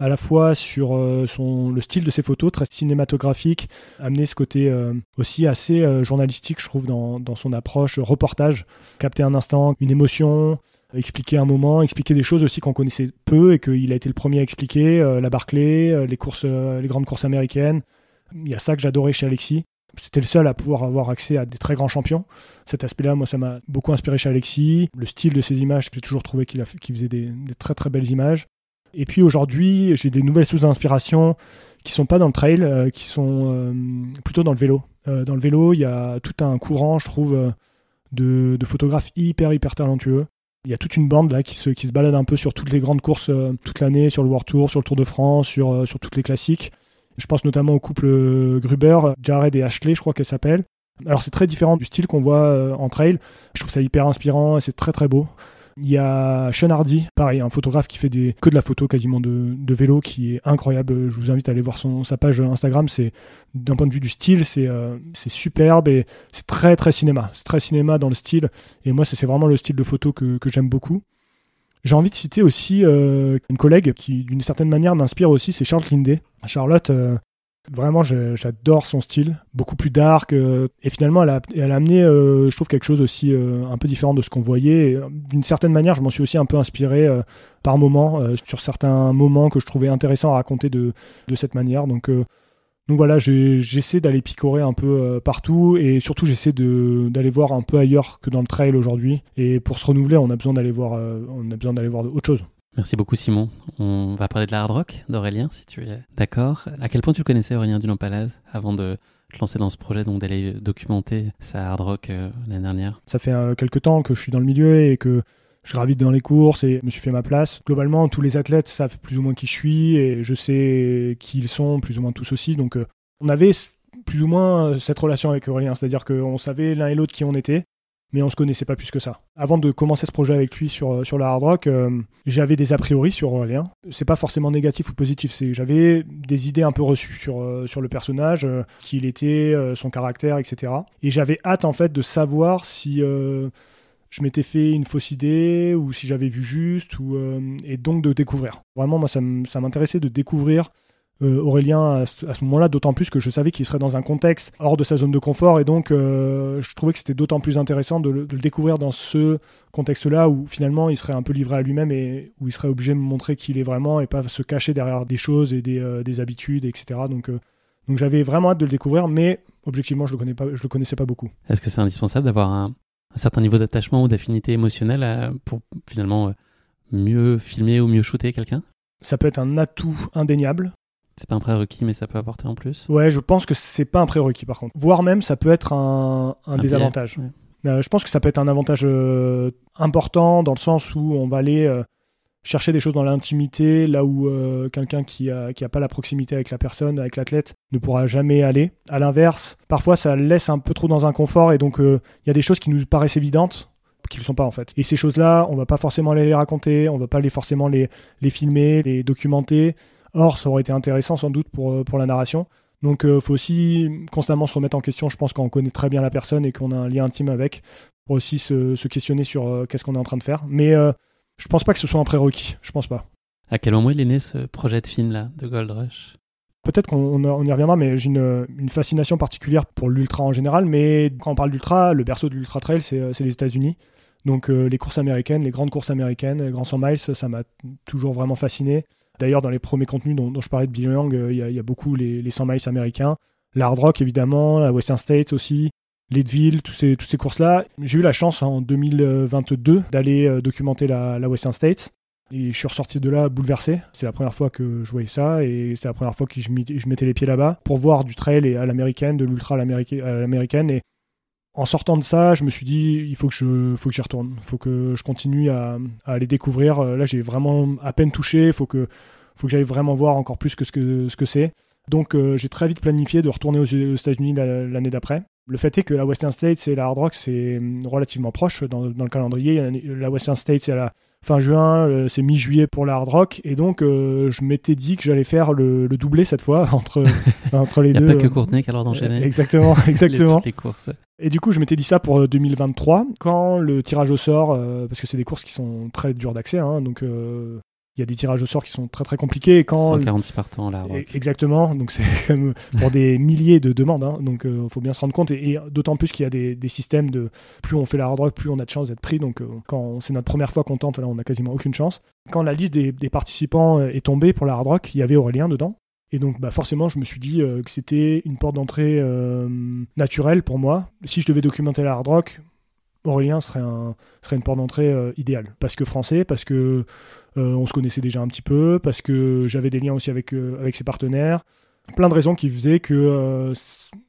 à la fois sur euh, son, le style de ses photos, très cinématographique, amener ce côté euh, aussi assez euh, journalistique, je trouve, dans, dans, son approche reportage, capter un instant, une émotion, expliquer un moment, expliquer des choses aussi qu'on connaissait peu et qu'il a été le premier à expliquer, la Barclay, les, courses, les grandes courses américaines. Il y a ça que j'adorais chez Alexis. C'était le seul à pouvoir avoir accès à des très grands champions. Cet aspect-là, moi, ça m'a beaucoup inspiré chez Alexis. Le style de ses images, j'ai toujours trouvé qu'il faisait des, des, très très belles images. Et puis aujourd'hui, j'ai des nouvelles sources d'inspiration qui sont pas dans le trail, euh, qui sont euh, plutôt dans le vélo. Euh, dans le vélo, il y a tout un courant, je trouve, de, photographes hyper hyper talentueux. Il y a toute une bande là qui se, qui se balade un peu sur toutes les grandes courses toute l'année, sur le World Tour, sur le Tour de France, sur, sur toutes les classiques. Je pense notamment au couple Gruber, Jared et Ashley, je crois qu'elle s'appelle. Alors c'est très différent du style qu'on voit en trail. Je trouve ça hyper inspirant et c'est très très beau. Il y a Sean Hardy, pareil, un photographe qui fait des, que de la photo quasiment de, vélo, qui est incroyable. Je vous invite à aller voir son, sa page Instagram. C'est d'un point de vue du style, c'est euh, superbe et c'est très très cinéma. C'est très cinéma dans le style. Et moi, c'est vraiment le style de photo que, j'aime beaucoup. J'ai envie de citer aussi euh, une collègue qui, d'une certaine manière, m'inspire aussi, c'est Charlotte Linday. Charlotte, euh, Vraiment, j'adore son style, beaucoup plus dark. Euh, et finalement, elle a, amené, euh, je trouve, quelque chose aussi euh, un peu différent de ce qu'on voyait. D'une certaine manière, je m'en suis aussi un peu inspiré par moments, sur certains moments que je trouvais intéressants à raconter de, de cette manière. Donc, donc voilà, j'essaie d'aller picorer un peu partout et surtout, j'essaie d'aller voir un peu ailleurs que dans le trail aujourd'hui. Et pour se renouveler, on a besoin d'aller voir, on a besoin d'aller voir autre chose. Merci beaucoup Simon. On va parler de la hard rock d'Aurélien, si tu es d'accord. À quel point tu connaissais Aurélien Dunant-Palaz avant de te lancer dans ce projet, donc d'aller documenter sa hard rock euh, l'année dernière? Ça fait euh, quelques temps que je suis dans le milieu et que je gravite dans les courses et me suis fait ma place. Globalement, tous les athlètes savent plus ou moins qui je suis et je sais qui ils sont, plus ou moins tous aussi. Donc euh, on avait plus ou moins cette relation avec Aurélien, c'est-à-dire qu'on savait l'un et l'autre qui on était mais on se connaissait pas plus que ça. Avant de commencer ce projet avec lui sur, euh, sur la hard rock, euh, j'avais des a priori sur Aurélien. C'est pas forcément négatif ou positif, c'est j'avais des idées un peu reçues sur, euh, sur le personnage, qui il était, son caractère, etc. Et j'avais hâte en fait de savoir si je m'étais fait une fausse idée ou si j'avais vu juste, ou, et donc de découvrir. Vraiment, moi, ça m'intéressait de découvrir euh, Aurélien à ce, moment-là, d'autant plus que je savais qu'il serait dans un contexte hors de sa zone de confort et donc euh, je trouvais que c'était d'autant plus intéressant de le, découvrir dans ce contexte-là où finalement il serait un peu livré à lui-même et où il serait obligé de me montrer qui il est vraiment et pas se cacher derrière des choses et des, euh, habitudes, etc. Donc, donc j'avais vraiment hâte de le découvrir, mais objectivement je le, connais pas, je le connaissais pas beaucoup. Est-ce que c'est indispensable d'avoir un, certain niveau d'attachement ou d'affinité émotionnelle pour finalement mieux filmer ou mieux shooter quelqu'un? Ça peut être un atout indéniable. C'est pas un prérequis, mais ça peut apporter en plus. Ouais, je pense que c'est pas un prérequis par contre. Voire même, ça peut être un, désavantage. Euh, je pense que ça peut être un avantage euh, important dans le sens où on va aller euh, chercher des choses dans l'intimité, là où quelqu'un qui a, qui a pas la proximité avec la personne, avec l'athlète, ne pourra jamais aller. À l'inverse, parfois ça laisse un peu trop dans un confort et donc il y a des choses qui nous paraissent évidentes qui ne sont pas en fait. Et ces choses-là, on va pas forcément aller les raconter, on va pas les forcément les, les filmer, les documenter. Or, ça aurait été intéressant sans doute pour, euh, pour la narration. Donc, il euh, faut aussi constamment se remettre en question, je pense, quand on connaît très bien la personne et qu'on a un lien intime avec, pour aussi se, questionner sur euh, qu'est-ce qu'on est en train de faire. Mais je pense pas que ce soit un prérequis, je pense pas. À quel moment il est né ce projet de film là, de Gold Rush? Peut-être qu'on on y reviendra, mais j'ai une, une, fascination particulière pour l'ultra en général. Mais quand on parle d'ultra, le berceau de l'ultra trail, c'est les États-Unis. Donc les courses américaines, les grandes courses américaines, les grands 100 miles, ça m'a toujours vraiment fasciné. D'ailleurs, dans les premiers contenus dont, je parlais de Bill Young, euh, il y, a beaucoup les, les 100 miles américains, l'hard rock évidemment, la Western States aussi, Leadville, toutes ces, toutes ces courses-là. J'ai eu la chance en 2022 d'aller euh, documenter la, Western States. Et je suis ressorti de là bouleversé. C'est la première fois que je voyais ça et c'est la première fois que je, je mettais les pieds là-bas pour voir du trail à l'américaine, de l'ultra à l'américaine. Et en sortant de ça, je me suis dit, il faut que je, faut que j'y retourne. Faut que je continue à, à les découvrir. Euh, là, j'ai vraiment à peine touché. Faut que, faut que j'aille vraiment voir encore plus que ce que ce que c'est. Donc, euh, j'ai très vite planifié de retourner aux, États-Unis l'année d'après. Le fait est que la Western States et la Hard Rock, c'est hum, relativement proche dans, dans, le calendrier. La Western States, c'est à la fin juin, euh, c'est mi-juillet pour la Hard Rock. Et donc, je m'étais dit que j'allais faire le, le, doublé cette fois [laughs] entre, [laughs] entre les deux. Il n'y a pas que Courtenay qui a l'ordre d'enchaîner. Exactement, [laughs] exactement. les courses. Et du coup, je m'étais dit ça pour 2023, euh, quand le tirage au sort, euh, parce que c'est des courses qui sont très dures d'accès, hein, donc euh, il y a des tirages au sort qui sont très très compliqués. Et quand 146 partants là. Exactement, donc c'est [laughs] pour des milliers de demandes, hein, donc il faut bien se rendre compte. Et, d'autant plus qu'il y a des, des, systèmes de plus on fait la hard rock, plus on a de chances d'être pris. Donc quand c'est notre première fois qu'on tente, là on a quasiment aucune chance. Quand la liste des, des participants est tombée pour la hard rock, il y avait Aurélien dedans. Et donc, bah forcément, je me suis dit euh, que c'était une porte d'entrée euh, naturelle pour moi. Si je devais documenter la hard rock, Aurélien serait, un, serait une porte d'entrée euh, idéale. Parce que français, parce que on se connaissait déjà un petit peu, parce que j'avais des liens aussi avec, avec ses partenaires. Plein de raisons qui faisaient que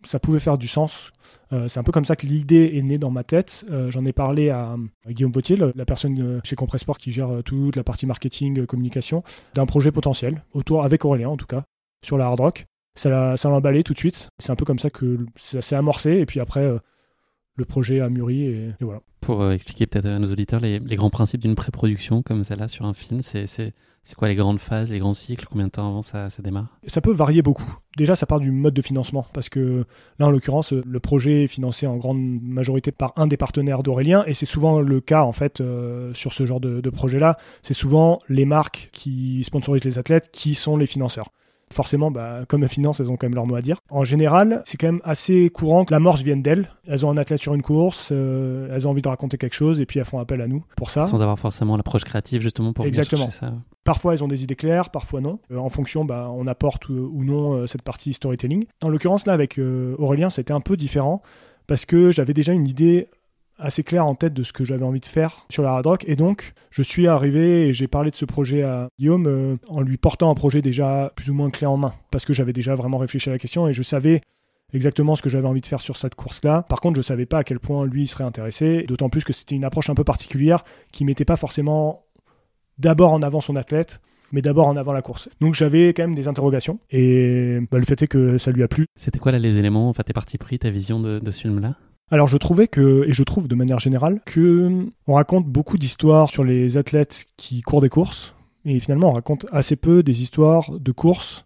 ça pouvait faire du sens. Euh, c'est un peu comme ça que l'idée est née dans ma tête. Euh, j'en ai parlé à, Guillaume Vautier, la personne euh, chez Compressport qui gère toute la partie marketing, communication, d'un projet potentiel, autour, avec Aurélien en tout cas, sur la hard rock. Ça l'a emballé tout de suite. C'est un peu comme ça que ça s'est amorcé. Et puis après, le projet a mûri et, voilà. Pour expliquer peut-être à nos auditeurs les, les grands principes d'une pré-production comme celle-là sur un film, c'est c'est quoi les grandes phases, les grands cycles? Combien de temps avant ça, ça démarre? Ça peut varier beaucoup. Déjà, ça part du mode de financement, parce que là, en l'occurrence, le projet est financé en grande majorité par un des partenaires d'Aurélien, et c'est souvent le cas, en fait, euh, sur ce genre de, de projet-là. C'est souvent les marques qui sponsorisent les athlètes qui sont les financeurs forcément, bah, comme la finance, elles ont quand même leur mot à dire. En général, c'est quand même assez courant que la l'amorce vienne d'elles. Elles ont un athlète sur une course, euh, elles ont envie de raconter quelque chose et puis elles font appel à nous pour ça. Sans avoir forcément l'approche créative justement pour Exactement. ça. Parfois, elles ont des idées claires, parfois non. Euh, en fonction, bah, on apporte ou, non euh, cette partie storytelling. En l'occurrence, là, avec Aurélien, c'était un peu différent parce que j'avais déjà une idée assez clair en tête de ce que j'avais envie de faire sur la hard rock. Et donc, je suis arrivé et j'ai parlé de ce projet à Guillaume euh, en lui portant un projet déjà plus ou moins clé en main. Parce que j'avais déjà vraiment réfléchi à la question et je savais exactement ce que j'avais envie de faire sur cette course-là. Par contre, je ne savais pas à quel point lui serait intéressé, d'autant plus que c'était une approche un peu particulière qui mettait pas forcément d'abord en avant son athlète, mais d'abord en avant la course. Donc j'avais quand même des interrogations et bah, le fait est que ça lui a plu. C'était quoi là les éléments, enfin tes parties pris, ta vision de, de ce film-là? Alors je trouvais que, et je trouve de manière générale, que on raconte beaucoup d'histoires sur les athlètes qui courent des courses, et finalement on raconte assez peu des histoires de courses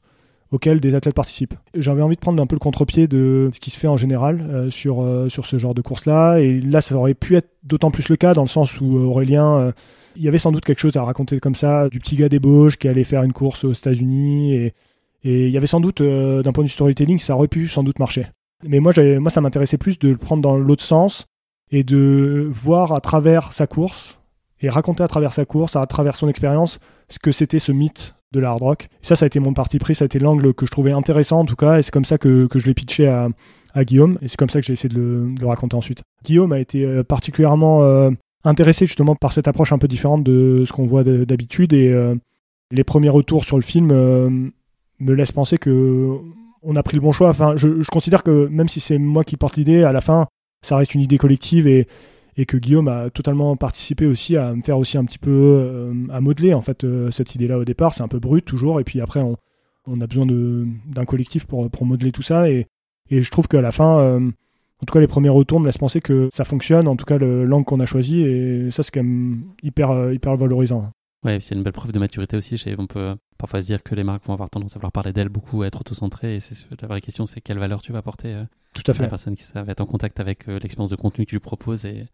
auxquelles des athlètes participent. J'avais envie de prendre un peu le contre-pied de ce qui se fait en général euh, sur, euh, sur ce genre de course-là, et là ça aurait pu être d'autant plus le cas dans le sens où euh, Aurélien, il y avait sans doute quelque chose à raconter comme ça, du petit gars d'ébauche qui allait faire une course aux États-Unis, et, et il y avait sans doute, d'un point de vue storytelling, ça aurait pu sans doute marcher. Mais moi, ça m'intéressait plus de le prendre dans l'autre sens et de voir à travers sa course et raconter à travers sa course, à travers son expérience, ce que c'était ce mythe de la hard rock. ça, ça a été mon parti pris, ça a été l'angle que je trouvais intéressant en tout cas, et c'est comme ça que, je l'ai pitché à, Guillaume, et c'est comme ça que j'ai essayé de le, de le, raconter ensuite. Guillaume a été euh, particulièrement euh, intéressé justement par cette approche un peu différente de ce qu'on voit d'habitude, et euh, les premiers retours sur le film me laissent penser que on a pris le bon choix. Je, considère que même si c'est moi qui porte l'idée, à la fin, ça reste une idée collective et, que Guillaume a totalement participé aussi à me faire aussi un petit peu euh, à modeler en fait euh, cette idée-là au départ. C'est un peu brut toujours et puis après on, a besoin d'un collectif pour, modeler tout ça et, je trouve qu'à la fin, euh, en tout cas les premiers retours me laissent penser que ça fonctionne. En tout cas le l'angle qu'on a choisi et ça c'est quand même hyper hyper valorisant. Ouais, c'est une belle preuve de maturité aussi. On peut parfois se dire que les marques vont avoir tendance à vouloir parler d'elles beaucoup, à être auto-centrées. Et la vraie question, c'est quelle valeur tu vas apporter euh, Tout à, fait. à la personne qui va être en contact avec euh, l'expérience de contenu que tu lui proposes. Et,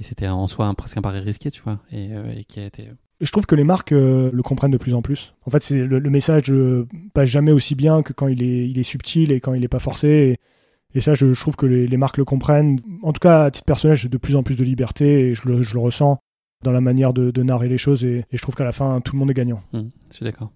c'était en soi un, presque un pari risqué, tu vois, et, euh, qui a été. Je trouve que les marques le comprennent de plus en plus. En fait, c'est le, message passe jamais aussi bien que quand il est, il est subtil et quand il n'est pas forcé. Et, ça, je, trouve que les, marques le comprennent. En tout cas, à titre personnel, j'ai de plus en plus de liberté et je le, je le ressens dans la manière de, narrer les choses et, je trouve qu'à la fin tout le monde est gagnant. Mmh, je suis d'accord.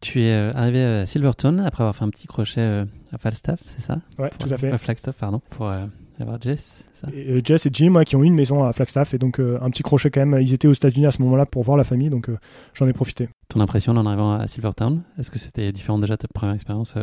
Tu es euh, arrivé à Silverton après avoir fait un petit crochet euh, à Falstaff, c'est ça? Ouais, tout à fait. À Flagstaff, pardon, pour euh, avoir Jess, ça? Et, Jess et Jim qui ont eu une maison à Flagstaff et donc un petit crochet quand même. Ils étaient aux États-Unis à ce moment-là pour voir la famille, donc j'en ai profité. Ton impression en arrivant à Silvertown, est-ce que c'était différent déjà de ta première expérience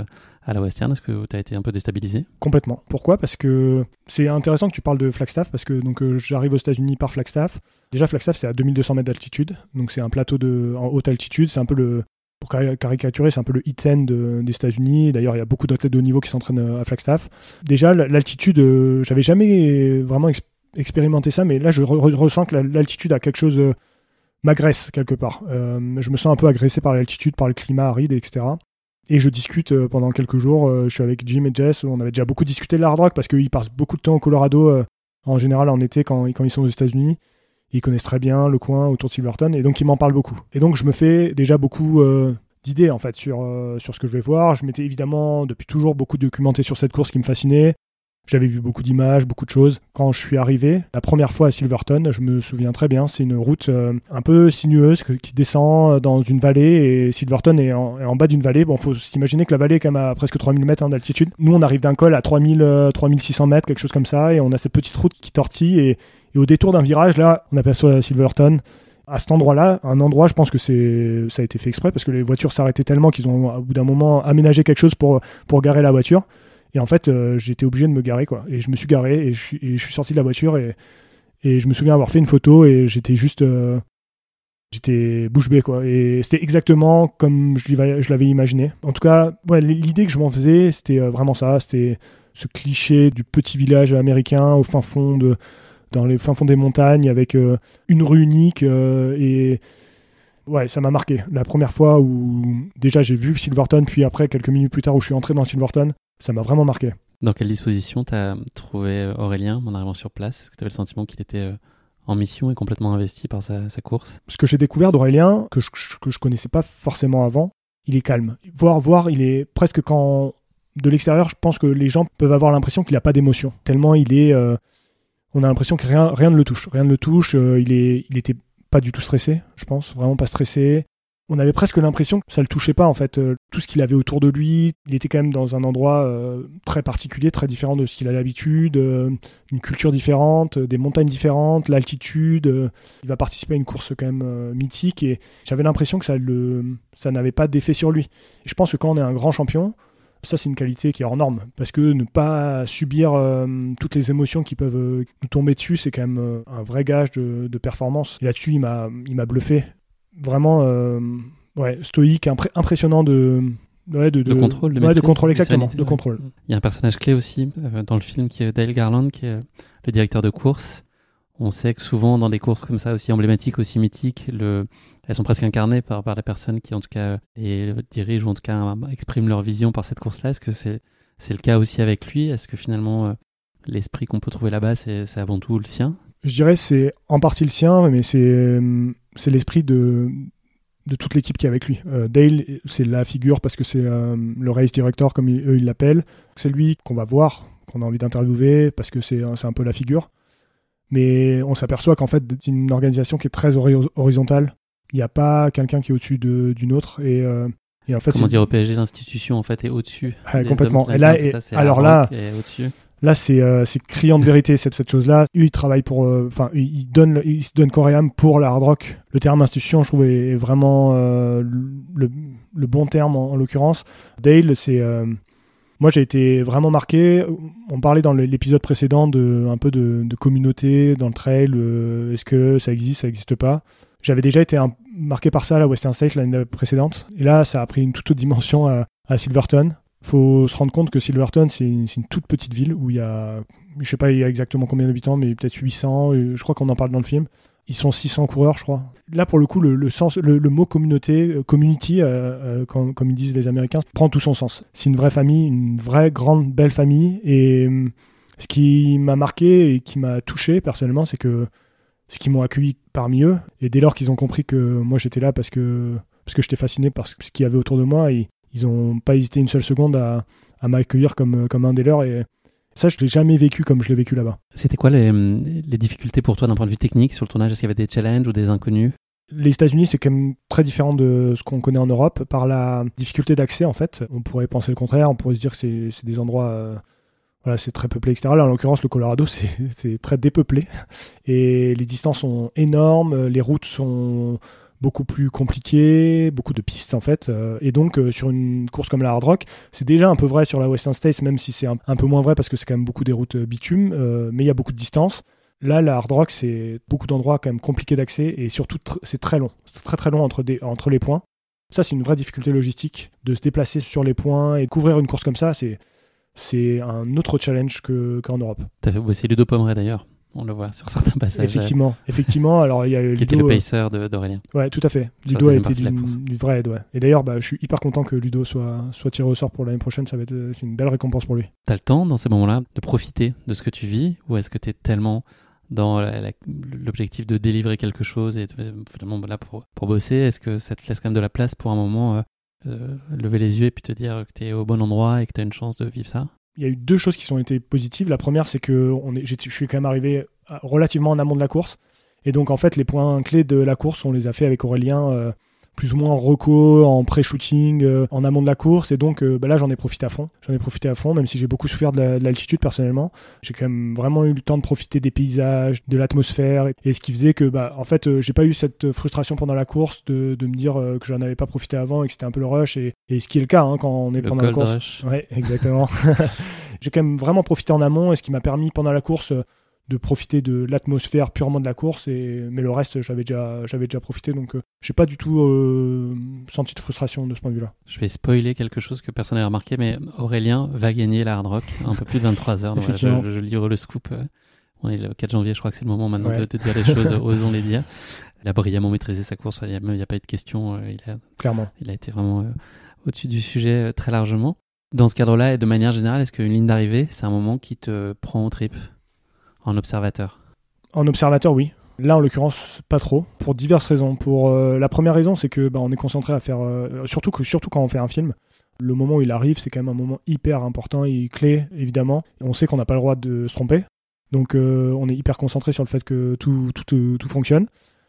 à la Western? Est-ce que tu as été un peu déstabilisé? Complètement. Pourquoi? Parce que c'est intéressant que tu parles de Flagstaff parce que donc j'arrive aux États-Unis par Flagstaff. Déjà Flagstaff c'est à 2200 mètres d'altitude, donc c'est un plateau de en haute altitude. C'est un peu le pour caricaturer, c'est un peu le hit end des États-Unis. D'ailleurs, il y a beaucoup d'athlètes de haut niveau qui s'entraînent euh, à Flagstaff. Déjà, l'altitude, euh, j'avais jamais vraiment expérimenté ça, mais là, je ressens que l'altitude a quelque chose m'agresse quelque part. Euh, je me sens un peu agressé par l'altitude, par le climat aride, etc. Et je discute pendant quelques jours. je suis avec Jim et Jess. On avait déjà beaucoup discuté de l'hard rock parce qu'ils passent beaucoup de temps au Colorado, en général en été, quand ils sont aux États-Unis. Ils connaissent très bien le coin autour de Silverton et donc ils m'en parlent beaucoup. Et donc je me fais déjà beaucoup euh, d'idées en fait sur, euh, sur ce que je vais voir. Je m'étais évidemment depuis toujours beaucoup documenté sur cette course qui me fascinait. J'avais vu beaucoup d'images, beaucoup de choses. Quand je suis arrivé, la première fois à Silverton, je me souviens très bien, c'est une route euh, un peu sinueuse qui descend dans une vallée et Silverton est en, bas d'une vallée. Bon, faut s'imaginer que la vallée est quand même à presque 3000 mètres hein, d'altitude. Nous, on arrive d'un col à 3000, 3600 mètres, quelque chose comme ça, et on a cette petite route qui tortille et et au détour d'un virage, là, on aperçoit Silverton. À cet endroit-là, un endroit, je pense que c'est, ça a été fait exprès parce que les voitures s'arrêtaient tellement qu'ils ont, au bout d'un moment, aménagé quelque chose pour, pour garer la voiture. Et en fait, j'étais obligé de me garer, quoi. Et je me suis garé et je suis, sorti de la voiture et, et je me souviens avoir fait une photo et j'étais juste J'étais bouche bée, quoi. Et c'était exactement comme je l'avais imaginé. En tout cas, l'idée que je m'en faisais, c'était euh, vraiment ça. C'était ce cliché du petit village américain au fin fond de, dans les fins fonds des montagnes avec euh, une rue unique euh, et ouais ça m'a marqué la première fois où déjà j'ai vu Silverton puis après quelques minutes plus tard où je suis entré dans Silverton ça m'a vraiment marqué dans quelle disposition t'as trouvé Aurélien en arrivant sur place? Est-ce que t'avais le sentiment qu'il était en mission et complètement investi par sa, course? Ce que j'ai découvert d'Aurélien, que je, que je connaissais pas forcément avant, il est calme. Voir, voir, il est presque quand de l'extérieur, je pense que les gens peuvent avoir l'impression qu'il n'a pas d'émotion. Tellement il est, euh, on a l'impression que rien, rien ne le touche. Rien ne le touche. Euh, il est, il était pas du tout stressé, je pense, vraiment pas stressé on avait presque l'impression que ça le touchait pas en fait. Euh, tout ce qu'il avait autour de lui, il était quand même dans un endroit euh, très particulier, très différent de ce qu'il a l'habitude, une culture différente, des montagnes différentes, l'altitude. il va participer à une course quand même mythique et j'avais l'impression que ça ça n'avait pas d'effet sur lui. Et je pense que quand on est un grand champion, ça, c'est une qualité qui est hors norme. Parce que ne pas subir toutes les émotions qui peuvent nous tomber dessus, c'est quand même un vrai gage de, de performance. Et là-dessus, il m'a bluffé vraiment euh, ouais, stoïque, impressionnant de, de, de, contrôle, de, de contrôle exactement, de contrôle. Il y a un personnage clé aussi euh, dans le film qui est Dale Garland, qui est le directeur de course. On sait que souvent dans des courses comme ça aussi emblématiques, aussi mythiques, le... elles sont presque incarnées par, par les personnes qui en tout cas les dirigent ou en tout cas expriment leur vision par cette course-là. Est-ce que c'est le cas aussi avec lui? Est-ce que finalement euh, l'esprit qu'on peut trouver là-bas c'est avant tout le sien? Je dirais c'est en partie le sien, mais c'est c'est l'esprit de, de toute l'équipe qui est avec lui. Euh, Dale, c'est la figure parce que c'est euh, le race director, comme eux ils l'appellent. C'est lui qu'on va voir, qu'on a envie d'interviewer parce que c'est un peu la figure. Mais on s'aperçoit qu'en fait, c'est une organisation qui est très horizontale. Il n'y a pas quelqu'un qui est au-dessus d'une autre. Et, euh, et, en fait, Comment dire au PSG, l'institution en fait est au-dessus. complètement. Et là, alors là, Là, euh, c'est criant de vérité cette, cette chose-là. Lui, il travaille pour, euh, enfin, il donne, il se donne corps et âme pour la hard rock. Le terme institution, je trouve, est, vraiment euh, le, le, bon terme en, l'occurrence. Dale, c'est, moi, j'ai été vraiment marqué. On parlait dans l'épisode précédent de un peu de, de communauté dans le trail. Est-ce que ça existe, ça n'existe pas? J'avais déjà été marqué par ça à la Western State l'année précédente. Et là, ça a pris une toute autre dimension à, à Silverton faut se rendre compte que Silverton, c'est une, toute petite ville où il y a, je sais pas il y a exactement combien d'habitants, mais peut-être 800, je crois qu'on en parle dans le film. Ils sont 600 coureurs, je crois. Là, pour le coup, le, sens, le, mot communauté, euh, community, euh, euh, comme, ils disent les Américains, prend tout son sens. C'est une vraie famille, une vraie grande belle famille. Et ce qui m'a marqué et qui m'a touché personnellement, c'est que ce qu'ils m'ont accueilli parmi eux. Et dès lors qu'ils ont compris que moi j'étais là parce que parce que j'étais fasciné par ce qu'il y avait autour de moi, et ils n'ont pas hésité une seule seconde à, m'accueillir comme, comme un des leurs. Et ça, je l'ai jamais vécu comme je l'ai vécu là-bas. C'était quoi les, les, difficultés pour toi d'un point de vue technique sur le tournage? Est-ce qu'il y avait des challenges ou des inconnus? Les États-Unis, c'est quand même très différent de ce qu'on connaît en Europe par la difficulté d'accès en fait. On pourrait penser le contraire, on pourrait se dire que c'est des endroits, euh, c'est très peuplé, etc. Là, en l'occurrence, le Colorado, [laughs] c'est très dépeuplé et les distances sont énormes, les routes sont beaucoup plus compliqué, beaucoup de pistes en fait. Euh, et donc euh, sur une course comme la Hard Rock, c'est déjà un peu vrai sur la Western States, même si c'est un, peu moins vrai parce que c'est quand même beaucoup des routes euh, bitume, mais il y a beaucoup de distance. Là, la Hard Rock, c'est beaucoup d'endroits quand même compliqués d'accès et surtout c'est très long. C'est très très long entre, entre les points. Ça, c'est une vraie difficulté logistique de se déplacer sur les points et couvrir une course comme ça. C'est c'est un autre challenge qu'en Europe. T'as fait bosser Ludo Pomeray d'ailleurs on le voit sur certains passages. Effectivement, effectivement. Alors il y a qui était le euh, pacer d'Aurélien. Ouais, tout à fait. Ludo a été du, vrai aide. Ouais. Et d'ailleurs, bah, je suis hyper content que Ludo soit, soit tiré au sort pour l'année prochaine. Ça va être une belle récompense pour lui. T'as le temps dans ces moments-là de profiter de ce que tu vis, ou est-ce que tu es tellement dans l'objectif de délivrer quelque chose et finalement là pour, pour bosser Est-ce que ça te laisse quand même de la place pour un moment euh, euh, lever les yeux et puis te dire que tu au bon endroit et que tu une chance de vivre ça il y a eu deux choses qui ont été positives. La première, c'est que je suis quand même arrivé relativement en amont de la course. Et donc, en fait, les points clés de la course, on les a fait avec Aurélien euh, plus ou moins en reco, en pré-shooting, euh, en amont de la course. Et donc euh, bah là, j'en ai profité à fond. J'en ai profité à fond, même si j'ai beaucoup souffert de l'altitude personnellement. J'ai quand même vraiment eu le temps de profiter des paysages, de l'atmosphère. Et ce qui faisait que, bah, en fait, euh, j'ai pas eu cette frustration pendant la course de, de me dire que j'en avais pas profité avant et que c'était un peu le rush. Et, et, ce qui est le cas hein, quand on est pendant la course. Rush. Ouais, [laughs] exactement. [laughs] j'ai quand même vraiment profité en amont et ce qui m'a permis pendant la course de profiter de l'atmosphère purement de la course et mais le reste j'avais déjà j'avais déjà profité donc euh, j'ai pas du tout euh, senti de frustration de ce point de vue-là. Je vais spoiler quelque chose que personne n'a remarqué mais Aurélien va gagner la Hard Rock un peu plus de 23 heures. je, je, livre le scoop. Euh. On est le 4 janvier, je crois que c'est le moment maintenant de, te dire les choses, [laughs] osons les dire. Il a brillamment maîtrisé sa course, il n'y a, a, pas eu de question. Il a, Clairement. Il a été vraiment au-dessus du sujet très largement. Dans ce cadre-là et de manière générale, est-ce qu'une ligne d'arrivée, c'est un moment qui te prend au trip? En observateur En observateur, oui. Là, en l'occurrence, pas trop, pour diverses raisons. Pour euh, la première raison, c'est que bah, on est concentré à faire, euh, surtout que surtout quand on fait un film, le moment où il arrive, c'est quand même un moment hyper important et clé, évidemment. on sait qu'on n'a pas le droit de se tromper, donc euh, on est hyper concentré sur le fait que tout tout, tout fonctionne.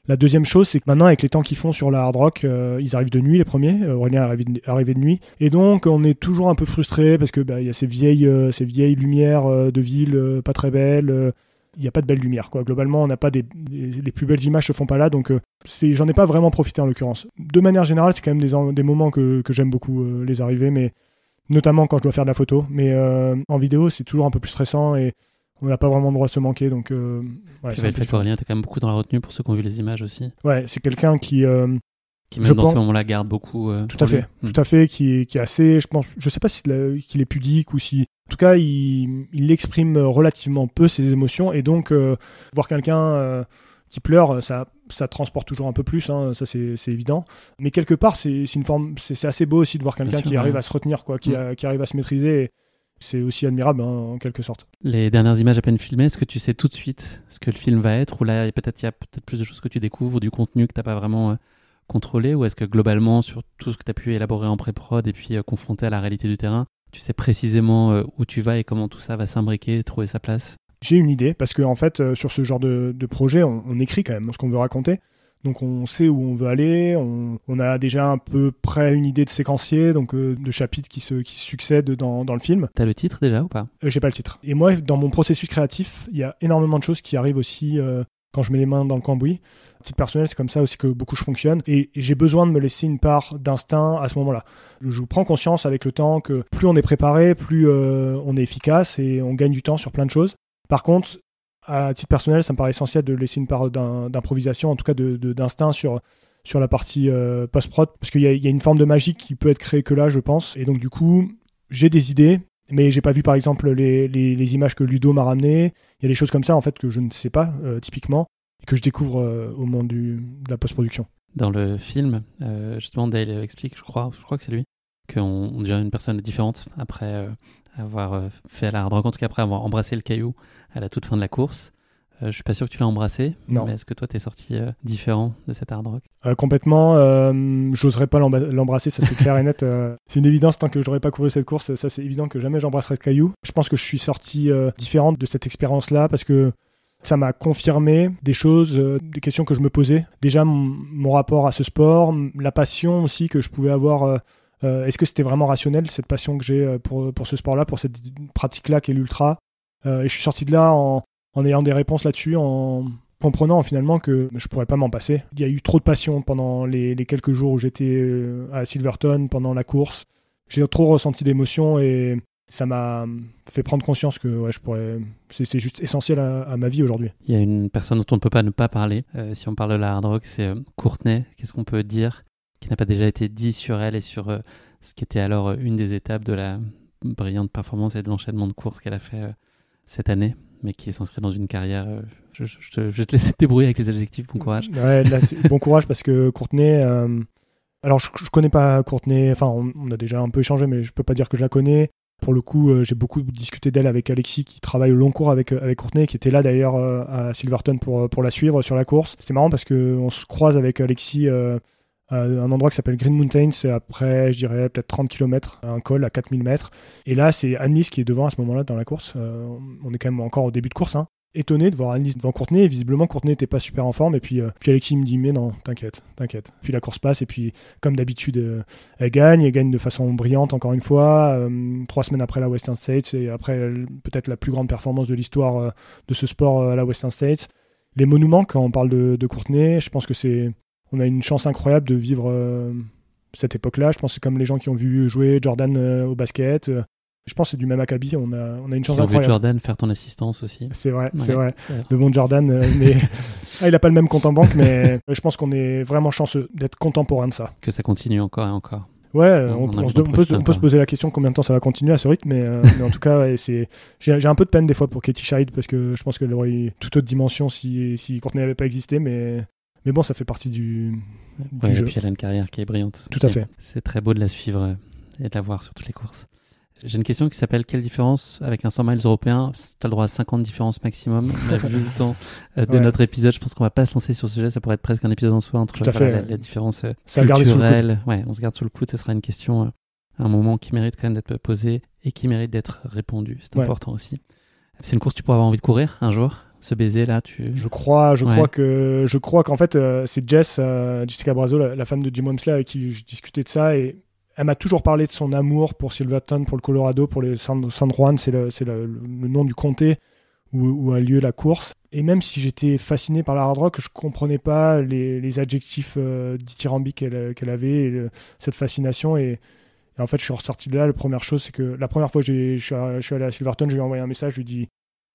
La deuxième chose, c'est que maintenant, avec les temps qu'ils font sur la hard rock, ils arrivent de nuit les premiers. Aurélien est arrivé de, nuit. Et donc, on est toujours un peu frustré parce que bah, y a ces vieilles, ces vieilles lumières de ville pas très belles il n'y a pas de belle lumière. Quoi. Globalement, on n'a pas des, les plus belles images se font pas là, donc euh, j'en ai pas vraiment profité en l'occurrence. De manière générale, c'est quand même des, des moments que, que j'aime beaucoup euh, les arriver, mais notamment quand je dois faire de la photo. Mais euh, en vidéo, c'est toujours un peu plus stressant et on n'a pas vraiment le droit de se manquer. Donc, ouais, Puis, le fait qu'Aurélien était quand même beaucoup dans la retenue pour ceux qui ont vu les images aussi. Ouais, c'est quelqu'un qui qui même je dans pense, ce moment-là garde beaucoup. tout à fait, hmm. tout à fait, qui, qui est assez, je pense, je sais pas si qu'il est pudique ou si en tout cas, il, il, exprime relativement peu ses émotions et donc euh, voir quelqu'un euh, qui pleure, ça, ça transporte toujours un peu plus, hein, ça c'est évident. Mais quelque part, c'est une forme, c'est assez beau aussi de voir quelqu'un qui arrive à se retenir, quoi, qui, mm. qui arrive à se maîtriser. C'est aussi admirable hein, en quelque sorte. Les dernières images à peine filmées, est-ce que tu sais tout de suite ce que le film va être ou là peut-être il y a peut-être plus de choses que tu découvres, du contenu que tu n'as pas vraiment euh, contrôlé ou est-ce que globalement sur tout ce que tu as pu élaborer en pré-prod et puis confronté à la réalité du terrain, tu sais précisément euh, où tu vas et comment tout ça va s'imbriquer, trouver sa place? J'ai une idée, parce qu'en en fait, euh, sur ce genre de, projet, on, écrit quand même ce qu'on veut raconter. Donc on sait où on veut aller, on, a déjà un peu près une idée de séquencier, donc euh, de chapitres qui se qui succèdent dans, dans le film. T'as le titre déjà ou pas? J'ai pas le titre. Et moi, dans mon processus créatif, il y a énormément de choses qui arrivent aussi quand je mets les mains dans le cambouis. Titre personnel, c'est comme ça aussi que beaucoup je fonctionne. Et, j'ai besoin de me laisser une part d'instinct à ce moment-là. Je, prends conscience avec le temps que plus on est préparé, plus euh, on est efficace et on gagne du temps sur plein de choses. Par contre, à titre personnel, ça me paraît essentiel de laisser une part d'improvisation, en tout cas d'instinct de, sur, sur la partie euh, post-prod, parce qu'il y, y, a une forme de magie qui peut être créée que là, je pense. Et donc, du coup, j'ai des idées, mais j'ai pas vu par exemple les, les, images que Ludo m'a ramenées. Il y a des choses comme ça en fait que je ne sais pas euh, typiquement et que je découvre euh, au moment du, de la post-production. Dans le film, euh, justement Dale explique, je crois, je crois que c'est lui, qu'on on devient une personne différente après avoir fait la hard rock, en tout cas après avoir embrassé le caillou à la toute fin de la course. Euh, je suis pas sûr que tu l'as embrassé. Non. Mais est-ce que toi, tu es sorti euh, différent de cet hard rock? Euh, Complètement. J'oserais pas l'embrasser, ça c'est clair et net. [laughs] c'est une évidence tant que j'aurais pas couru cette course. Ça c'est évident que jamais j'embrasserai ce caillou. Je pense que je suis sorti différent de cette expérience-là parce que ça m'a confirmé des choses, des questions que je me posais. Déjà mon, rapport à ce sport, la passion aussi que je pouvais avoir. Est-ce que c'était vraiment rationnel cette passion que j'ai pour, pour ce sport-là, pour cette pratique-là qui est l'ultra? Et je suis sorti de là en, en ayant des réponses là-dessus, en comprenant finalement que je pourrais pas m'en passer. Il y a eu trop de passion pendant les, quelques jours où j'étais euh, à Silverton, pendant la course. J'ai trop ressenti d'émotions et ça m'a fait prendre conscience que ouais, je pourrais. C'est juste essentiel à, ma vie aujourd'hui. Il y a une personne dont on ne peut pas ne pas parler. Euh, si on parle de la hard rock, c'est euh, Courtenay. Qu'est-ce qu'on peut dire qui n'a pas déjà été dit sur elle et sur ce qui était alors une des étapes de la brillante performance et de l'enchaînement de courses qu'elle a fait cette année mais qui est s'inscrit dans une carrière. Euh, je, te, laisse te laisser te débrouiller avec les adjectifs. Bon courage. Ouais, [laughs] bon courage parce que Courtenay. Euh, alors, je, je, connais pas Courtenay. Enfin, on, a déjà un peu échangé, mais je peux pas dire que je la connais. Pour le coup, euh, j'ai beaucoup discuté d'elle avec Alexis, qui travaille au long cours avec, avec Courtenay, qui était là d'ailleurs à Silverton pour, la suivre sur la course. C'était marrant parce qu'on se croise avec Alexis un endroit qui s'appelle Green Mountain, c'est après, je dirais, peut-être 30 km, un col à 4000 mètres. Et là, c'est Annelise qui est devant à ce moment-là dans la course. Euh, on est quand même encore au début de course. Hein. Étonné de voir Annelise devant Courtenay. visiblement, Courtenay n'était pas super en forme. Et puis, euh, puis Alexis me dit Mais non, t'inquiète, t'inquiète. Puis la course passe. Et puis, comme d'habitude, euh, elle gagne. Elle gagne de façon brillante, encore une fois. trois semaines après la Western States. Et après, peut-être la plus grande performance de l'histoire de ce sport à la Western States. Les monuments, quand on parle de, Courtenay, je pense que c'est on a une chance incroyable de vivre euh, cette époque-là. Je pense que c'est comme les gens qui ont vu jouer Jordan euh, au basket. Euh, Je pense que c'est du même acabit. On a, on a une chance incroyable. Jordan faire ton assistance aussi. C'est vrai, c'est vrai. Le bon Jordan, euh, mais [laughs] ah, il a pas le même compte en banque, mais je pense qu'on est vraiment chanceux d'être contemporain de ça. Que ça continue encore et encore. Ouais, euh, On se- peut, se- profité on peut se encore. poser la question combien de temps ça va continuer à ce rythme, mais, euh, mais en tout cas, c'est j'ai un peu de peine des fois pour Katie Scheid parce que je pense qu'elle aurait eu toute autre dimension si, si Courtney n'avait pas existé, mais, mais bon, ça fait partie du, du Ouais, et jeu. puis elle a une carrière qui est brillante. Tout à fait. C'est très beau de la suivre euh, et de la voir sur toutes les courses. J'ai une question qui s'appelle Quelle différence avec un 100 miles européen Tu as le droit à 50 différences maximum. [laughs] Mais vu le temps euh, de Ouais. notre épisode, je pense qu'on va pas se lancer sur ce sujet. Ça pourrait être presque un épisode en soi entre Tout à voilà, la, la différence euh, Ça culturelle. Ouais, on se garde sous le coude. Ce sera une question, euh, un moment qui mérite quand même d'être posée et qui mérite d'être répondu. C'est Ouais. important aussi. C'est une course que tu pourrais avoir envie de courir un jour. Ce baiser là, tu. Je crois, je Ouais. crois que, je crois qu'en fait, euh, c'est Jess, euh, Jessica Brazo, la, la femme de Jim Wamsley, avec qui je discutais de ça, et elle m'a toujours parlé de son amour pour Silverton, pour le Colorado, pour les San, Juan, c'est le, nom du comté où, a lieu la course. Et même si j'étais fasciné par la hard rock, je comprenais pas les, les adjectifs euh, dithyrambiques qu'elle avait, cette fascination. Et, en fait, je suis ressorti de là. La première chose, c'est que la première fois que je suis, allé à Silverton, je lui ai envoyé un message, je lui ai dit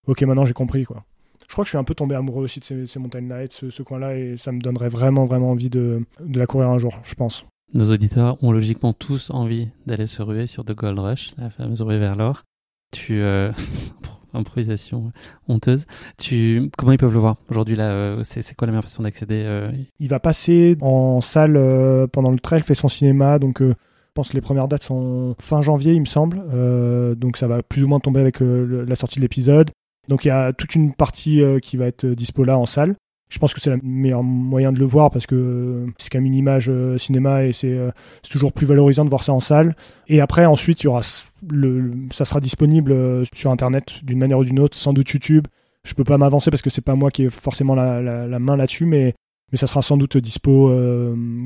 Ok, maintenant j'ai compris. Je crois que je suis un peu tombé amoureux aussi de ces, ces et de ce, ce coin-là, et ça me donnerait vraiment, vraiment envie de la courir un jour, je pense. Nos auditeurs ont logiquement tous envie d'aller se ruer sur The Gold Rush, la fameuse ruée vers l'or. Tu euh, [laughs] improvisation honteuse. Tu comment ils peuvent le voir aujourd'hui là euh, C'est quoi la meilleure façon d'accéder euh, Il va passer en salle pendant le trail, fait son cinéma, donc je pense que les premières dates sont fin janvier, il me semble, donc ça va plus ou moins tomber avec la sortie de l'épisode. Donc il y a toute une partie qui va être dispo là en salle. Je pense que c'est le meilleur moyen de le voir parce que euh, c'est quand même une image euh, cinéma et c'est euh, c'est toujours plus valorisant de voir ça en salle. Et après, ensuite, y aura le, ça sera disponible sur Internet d'une manière ou d'une autre, sans doute YouTube. Je peux pas m'avancer parce que c'est pas moi qui ai forcément la, la- main là-dessus, mais, mais ça sera sans doute dispo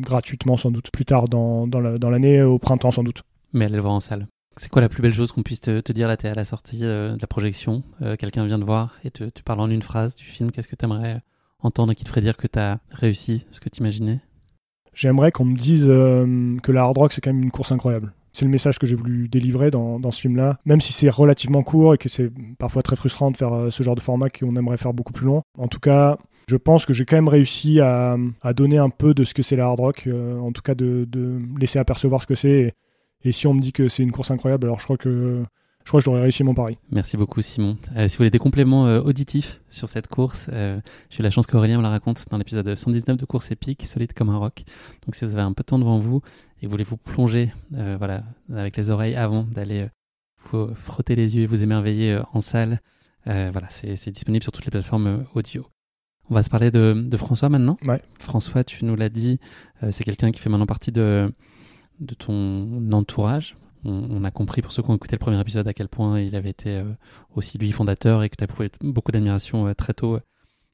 gratuitement, sans doute plus tard dans, dans la- dans l'année, au printemps sans doute. Mais aller le voir en salle. C'est quoi la plus belle chose qu'on puisse te, dire là? T'es à la sortie de la projection, quelqu'un vient te voir et te, te parle en une phrase du film. Qu'est-ce que tu entendre qui te ferait dire que tu as réussi ce que tu imaginais J'aimerais qu'on me dise euh, que la hard rock, c'est quand même une course incroyable. C'est le message que j'ai voulu délivrer dans, dans ce film-là, même si c'est relativement court et que c'est parfois très frustrant de faire euh, ce genre de format qu'on aimerait faire beaucoup plus long. En tout cas, je pense que j'ai quand même réussi à, à donner un peu de ce que c'est la hard rock, euh, en tout cas de, de laisser apercevoir ce que c'est. Et si on me dit que c'est une course incroyable, alors je crois que je crois que j'aurais réussi mon pari. Merci beaucoup Simon. Euh, si vous voulez des compléments euh, auditifs sur cette course, euh, j'ai eu la chance qu'Aurélien me la raconte dans l'épisode 119 de Course épique, solide comme un roc. Donc si vous avez un peu de temps devant vous et que vous voulez vous plonger voilà, avec les oreilles avant d'aller vous frotter les yeux et vous émerveiller en salle, voilà, c'est disponible sur toutes les plateformes audio. On va se parler de, de François maintenant. Ouais. François, tu nous l'as dit, c'est quelqu'un qui fait maintenant partie de, de ton entourage. On, on a compris pour ceux qui ont écouté le premier épisode à quel point il avait été euh, aussi lui fondateur et que tu as prouvé beaucoup d'admiration euh, très tôt euh,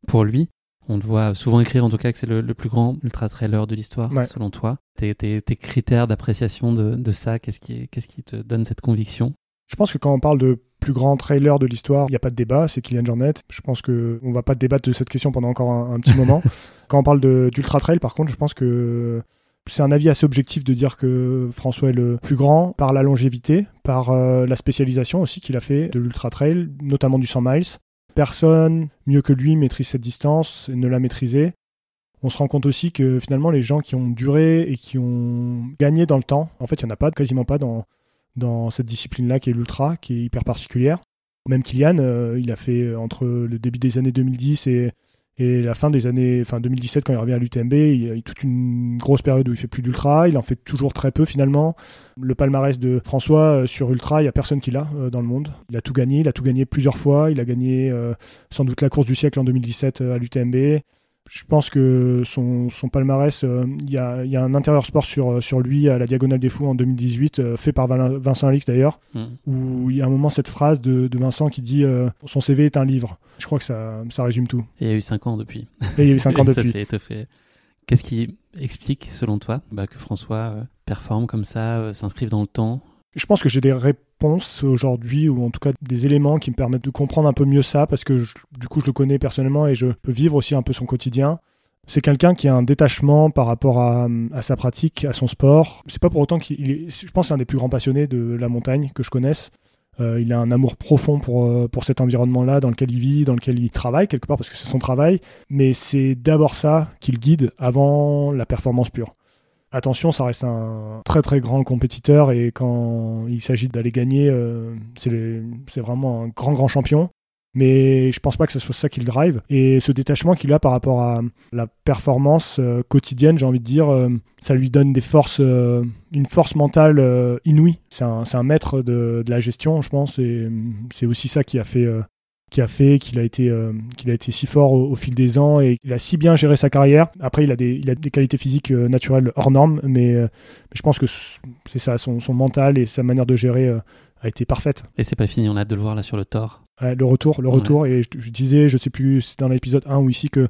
pour lui. On te voit souvent écrire en tout cas que c'est le, le plus grand ultra trailer de l'histoire, Ouais. selon toi. Tes, tes- tes critères d'appréciation de, de ça, qu'est-ce qui, qu'est-ce qui te donne cette conviction? Je pense que quand on parle de plus grand trailer de l'histoire, il n'y a pas de débat, c'est Kylian Jornet. Je pense que on va pas débattre de cette question pendant encore un, un petit moment. [laughs] quand on parle de- d'ultra trail, par contre, je pense que c'est un avis assez objectif de dire que François est le plus grand par la longévité, par euh, la spécialisation aussi qu'il a fait de l'ultra trail, notamment du 100 miles. Personne mieux que lui maîtrise cette distance et ne l'a maîtrisée. On se rend compte aussi que finalement les gens qui ont duré et qui ont gagné dans le temps, en fait il n'y en a pas, quasiment pas dans, cette discipline-là qui est l'ultra, qui est hyper particulière. Même Kylian, euh, il a fait euh, entre le début des années 2010 et, et la fin des années, enfin 2017 quand il revient à l'UTMB, il y a toute une grosse période où il fait plus d'ultra, il en fait toujours très peu finalement. Le palmarès de François euh, sur ultra, il y a personne qui l'a euh, dans le monde. Il a tout gagné, il a tout gagné plusieurs fois, il a gagné euh, sans doute la course du siècle en 2017 euh, à l'UTMB. Je pense que son, son palmarès, euh, il y, a, il y a un intérieur sport sur, euh, sur lui à la Diagonale des Fous en 2018, euh, fait par Val- Vincent Alix d'ailleurs, Hmm. où il y a un moment cette phrase de, de Vincent qui dit euh, Son CV est un livre. Je crois que ça, ça résume tout. Et il y a eu 5 ans depuis. Et il y a eu 5 [laughs] ans ça depuis. s'est étoffé. Qu'est-ce qui explique, selon toi, bah, que François performe comme ça, s'inscrive dans le temps? Je pense que j'ai des réponses aujourd'hui, ou en tout cas des éléments qui me permettent de comprendre un peu mieux ça, parce que du coup je le connais personnellement et je peux vivre aussi un peu son quotidien. C'est quelqu'un qui a un détachement par rapport à, sa pratique, à son sport. C'est pas pour autant qu'il est. Je pense un des plus grands passionnés de la montagne que je connaisse. il a un amour profond pour, pour cet environnement-là dans lequel il vit, dans lequel il travaille quelque part parce que c'est son travail. Mais c'est d'abord ça qui le guide avant la performance pure. Attention, ça reste un très très grand compétiteur et quand il s'agit d'aller gagner, c'est vraiment un grand grand champion mais je pense pas que ce soit ça qui le drive. Et ce détachement qu'il a par rapport à la performance euh, quotidienne, j'ai envie de dire, euh, ça lui donne des forces, euh, une force mentale inouïe. C'est un, un, maître de, la gestion, je pense, et c'est aussi ça qui a fait. Qui a fait qu'il a été qu'il a été si fort au, fil des ans et qu'il a si bien géré sa carrière. Après, il a des, il a des qualités physiques naturelles hors normes, mais, mais je pense que c'est ça, son, son, mental et sa manière de gérer a été parfaite. Et c'est pas fini, on a hâte de le voir là sur le Thor le retour, le retour. Et je, disais, je sais plus, c'est dans l'épisode 1 ou ici que,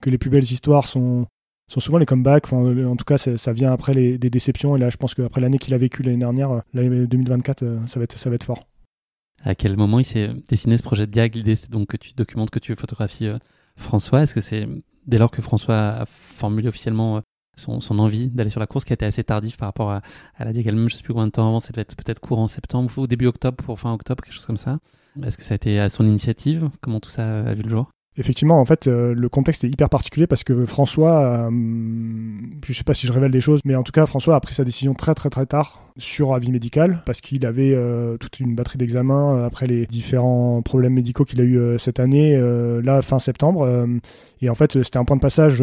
que les plus belles histoires sont, sont souvent les comebacks. Enfin, en tout cas, ça vient après les, des déceptions. Et là, je pense qu'après l'année qu'il a vécue l'année dernière, l'année 2024, euh, ça va être, ça va être fort. À quel moment il s'est dessiné ce projet de Diag L'idée, c'est donc que tu documentes, que tu photographies euh, François. Est-ce que c'est dès lors que François a formulé officiellement euh, son, envie d'aller sur la course qui a été assez tardif par rapport à, la Diag elle-même Je sais plus combien de temps avant, être peut-être courant septembre ou début octobre pour fin octobre, quelque chose comme ça. Est-ce que ça a été à son initiative? Comment tout ça a vu le jour? Effectivement, en fait, euh, le contexte est hyper particulier parce que François, euh, je sais pas si je révèle des choses, mais en tout cas, François a pris sa décision très très très tard sur avis médical parce qu'il avait euh, toute une batterie d'examens après les différents problèmes médicaux qu'il a eu cette année, là fin septembre. et en fait, c'était un point de passage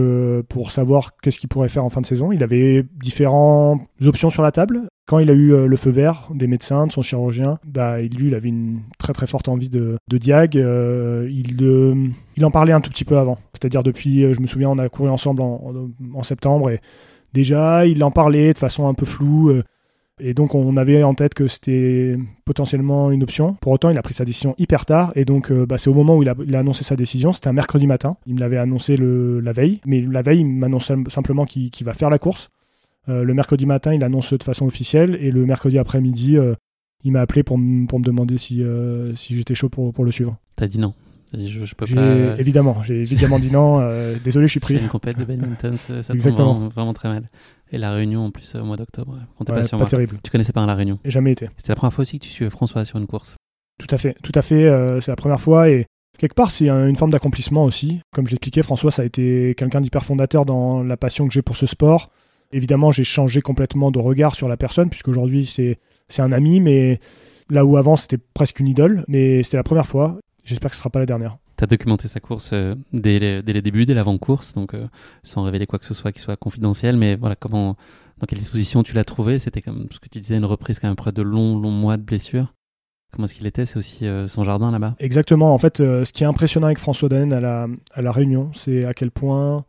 pour savoir qu'est-ce qu'il pourrait faire en fin de saison. Il avait différentes options sur la table. Quand il a eu le feu vert des médecins, de son chirurgien, bah, lui, il avait une très très forte envie de, de diag. il, il en parlait un tout petit peu avant. C'est-à-dire depuis, je me souviens, on a couru ensemble en, septembre et déjà, il en parlait de façon un peu floue. Et donc on avait en tête que c'était potentiellement une option. Pour autant, il a pris sa décision hyper tard. Et donc euh, bah, c'est au moment où il a, annoncé sa décision. C'était un mercredi matin. Il me l'avait annoncé le, la veille. Mais la veille, il m'annonce simplement qu'il va faire la course. Euh, le mercredi matin, il annonce de façon officielle. Et le mercredi après-midi, euh, il m'a appelé pour, pour, me demander si, si j'étais chaud pour, pour le suivre. T'as dit non je, peux pas... Évidemment, j'ai évidemment dit non. [laughs] désolé, je suis pris. C'est une compète de badminton, ça, tombe vraiment, très mal. Et la Réunion en plus au mois d'octobre. Ouais, pas, pas terrible. Tu connaissais pas la Réunion? Jamais été. C'était la première fois aussi que tu suivais François sur une course. Tout à fait, tout à fait. Euh, c'est la première fois et quelque part c'est une forme d'accomplissement aussi. Comme j'expliquais, François ça a été quelqu'un d'hyper fondateur dans la passion que j'ai pour ce sport. Évidemment, j'ai changé complètement de regard sur la personne puisqu'aujourd'hui c'est c'est un ami, mais là où avant c'était presque une idole. Mais c'était la première fois. J'espère que ce sera pas la dernière tu as documenté sa course euh, dès, les, dès, les, débuts, dès l'avant-course, donc euh, sans révéler quoi que ce soit qui soit confidentiel, mais voilà, comment, dans quelle disposition tu l'as trouvé? C'était comme ce que tu disais, une reprise quand même après de longs, longs mois de blessures. Comment est-ce qu'il était? C'est aussi euh, son jardin là-bas? Exactement. En fait, ce qui est impressionnant avec François Daen à la, à la Réunion, c'est à quel point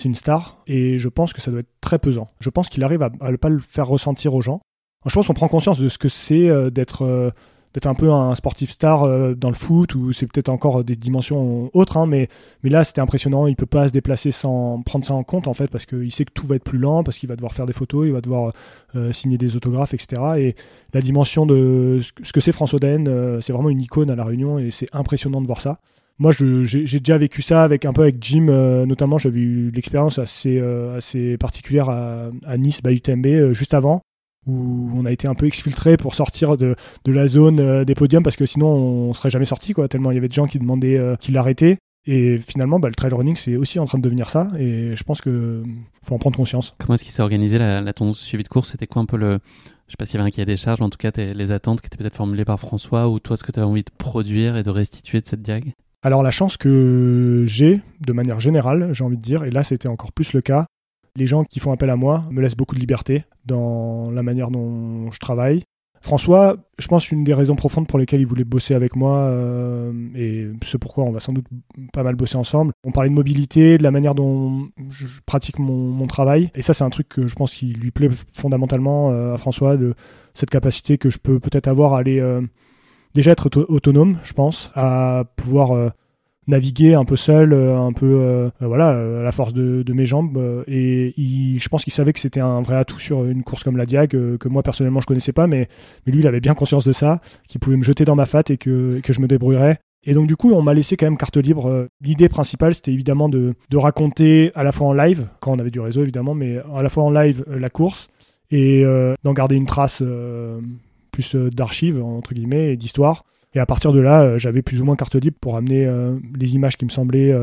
c'est une star et je pense que ça doit être très pesant. Je pense qu'il arrive à ne pas le faire ressentir aux gens. Je pense qu'on prend conscience de ce que c'est d'être d'être un peu un sportif star euh, dans le foot ou c'est peut-être encore des dimensions autres hein, mais, là c'était impressionnant il peut pas se déplacer sans prendre ça en compte en fait parce qu'il sait que tout va être plus lent parce qu'il va devoir faire des photos il va devoir euh, signer des autographes etc et la dimension de ce que c'est François euh, c'est vraiment une icône à la Réunion et c'est impressionnant de voir ça moi, j'ai déjà vécu ça avec un peu avec Jim, notamment. J'avais eu l'expérience assez, assez particulière à, Nice, by UTMB, juste avant où on a été un peu exfiltré pour sortir de, de la zone euh, des podiums parce que sinon on serait jamais sorti quoi tellement il y avait de gens qui demandaient euh, qu'il arrêtait et finalement bah, le trail running c'est aussi en train de devenir ça et je pense que faut en prendre conscience. Comment est-ce qu'il s'est organisé la, la ton suivi de course? C'était quoi un peu le je sais pas s'il y avait un cahier des charges mais en tout cas les attentes qui étaient peut-être formulées par François ou toi ce que tu avais envie de produire et de restituer de cette diag alors la chance que j'ai de manière générale j'ai envie de dire et là c'était encore plus le cas les gens qui font appel à moi me laissent beaucoup de liberté dans la manière dont je travaille. François, je pense une des raisons profondes pour lesquelles il voulait bosser avec moi, euh, et ce pourquoi on va sans doute pas mal bosser ensemble. On parlait de mobilité, de la manière dont je pratique mon, travail, et ça c'est un truc que je pense qui lui plaît fondamentalement euh, à François, de cette capacité que je peux peut-être avoir à aller euh, déjà être autonome, je pense, à pouvoir naviguer un peu seul, euh, un peu euh, euh, voilà, à la force de, mes jambes. et je pense qu'il savait que c'était un vrai atout sur une course comme la Diag, que moi personnellement je connaissais pas, mais, mais lui il avait bien conscience de ça, qu'il pouvait me jeter dans ma fat et que, que je me débrouillerais. Et donc du coup, on m'a laissé quand même carte libre. L'idée principale, c'était évidemment de, de, raconter à la fois en live, quand on avait du réseau évidemment, mais à la fois en live la course et d'en garder une trace plus d'archives, entre guillemets, et d'histoire. Et à partir de là, j'avais plus ou moins carte libre pour amener les images qui me semblaient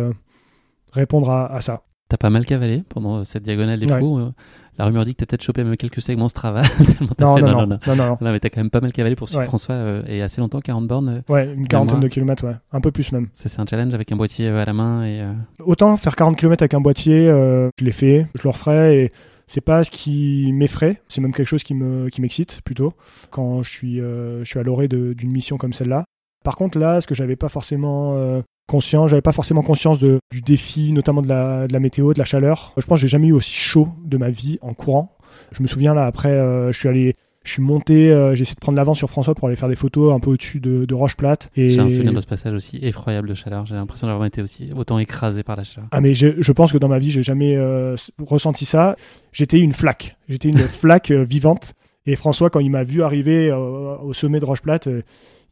répondre à, ça. T'as pas mal cavalé pendant cette diagonale des fous. La rumeur dit que t'as peut-être chopé même quelques segments Strava. [laughs] non, non, non, non, non, non, mais t'as quand même pas mal cavalé pour suivre François et assez longtemps, 40 bornes. ouais, une quarantaine de kilomètres, ouais. Un peu plus même. C'est un challenge avec un boîtier à la main. et. Autant faire 40 km avec un boîtier, je l'ai fait, je le referai et c'est pas ce qui m'effraie, c'est même quelque chose qui me qui m'excite plutôt quand je suis suis à l'orée d'une mission comme celle-là. Par contre là, ce que j'avais pas forcément conscient, j'avais pas forcément conscience du défi, notamment de la, de la météo, de la chaleur. Je pense que j'ai jamais eu aussi chaud de ma vie en courant. Je me souviens là après, euh, je suis allé, je suis monté, euh, j'ai essayé de prendre l'avance sur François pour aller faire des photos un peu au-dessus de, de Roche Plate. Et... J'ai un souvenir de ce passage aussi effroyable de chaleur. J'ai l'impression d'avoir été aussi autant écrasé par la chaleur. Ah mais je, je pense que dans ma vie j'ai jamais euh, ressenti ça. J'étais une flaque, j'étais une [laughs] flaque vivante. Et François, quand il m'a vu arriver au sommet de Roche Plate,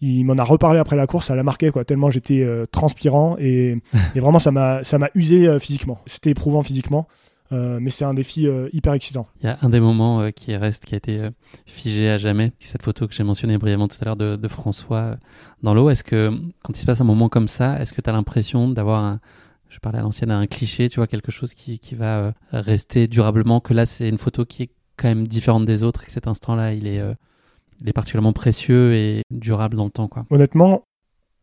il m'en a reparlé après la course, ça l'a marqué quoi, tellement j'étais euh, transpirant et, [laughs] vraiment ça m'a ça m'a usé euh, physiquement. C'était éprouvant physiquement, euh, mais c'est un défi hyper excitant. Il y a un des moments qui reste, qui a été figé à jamais, cette photo que j'ai mentionnée brièvement tout à l'heure de, François dans l'eau. Est-ce que quand il se passe un moment comme ça, est-ce que tu as l'impression d'avoir un je parlais à l'ancienne, un cliché, tu vois, quelque chose qui, qui va rester durablement, que là c'est une photo qui est quand même différente des autres et que cet instant-là il est il est particulièrement précieux et durable dans le temps. Quoi? Honnêtement,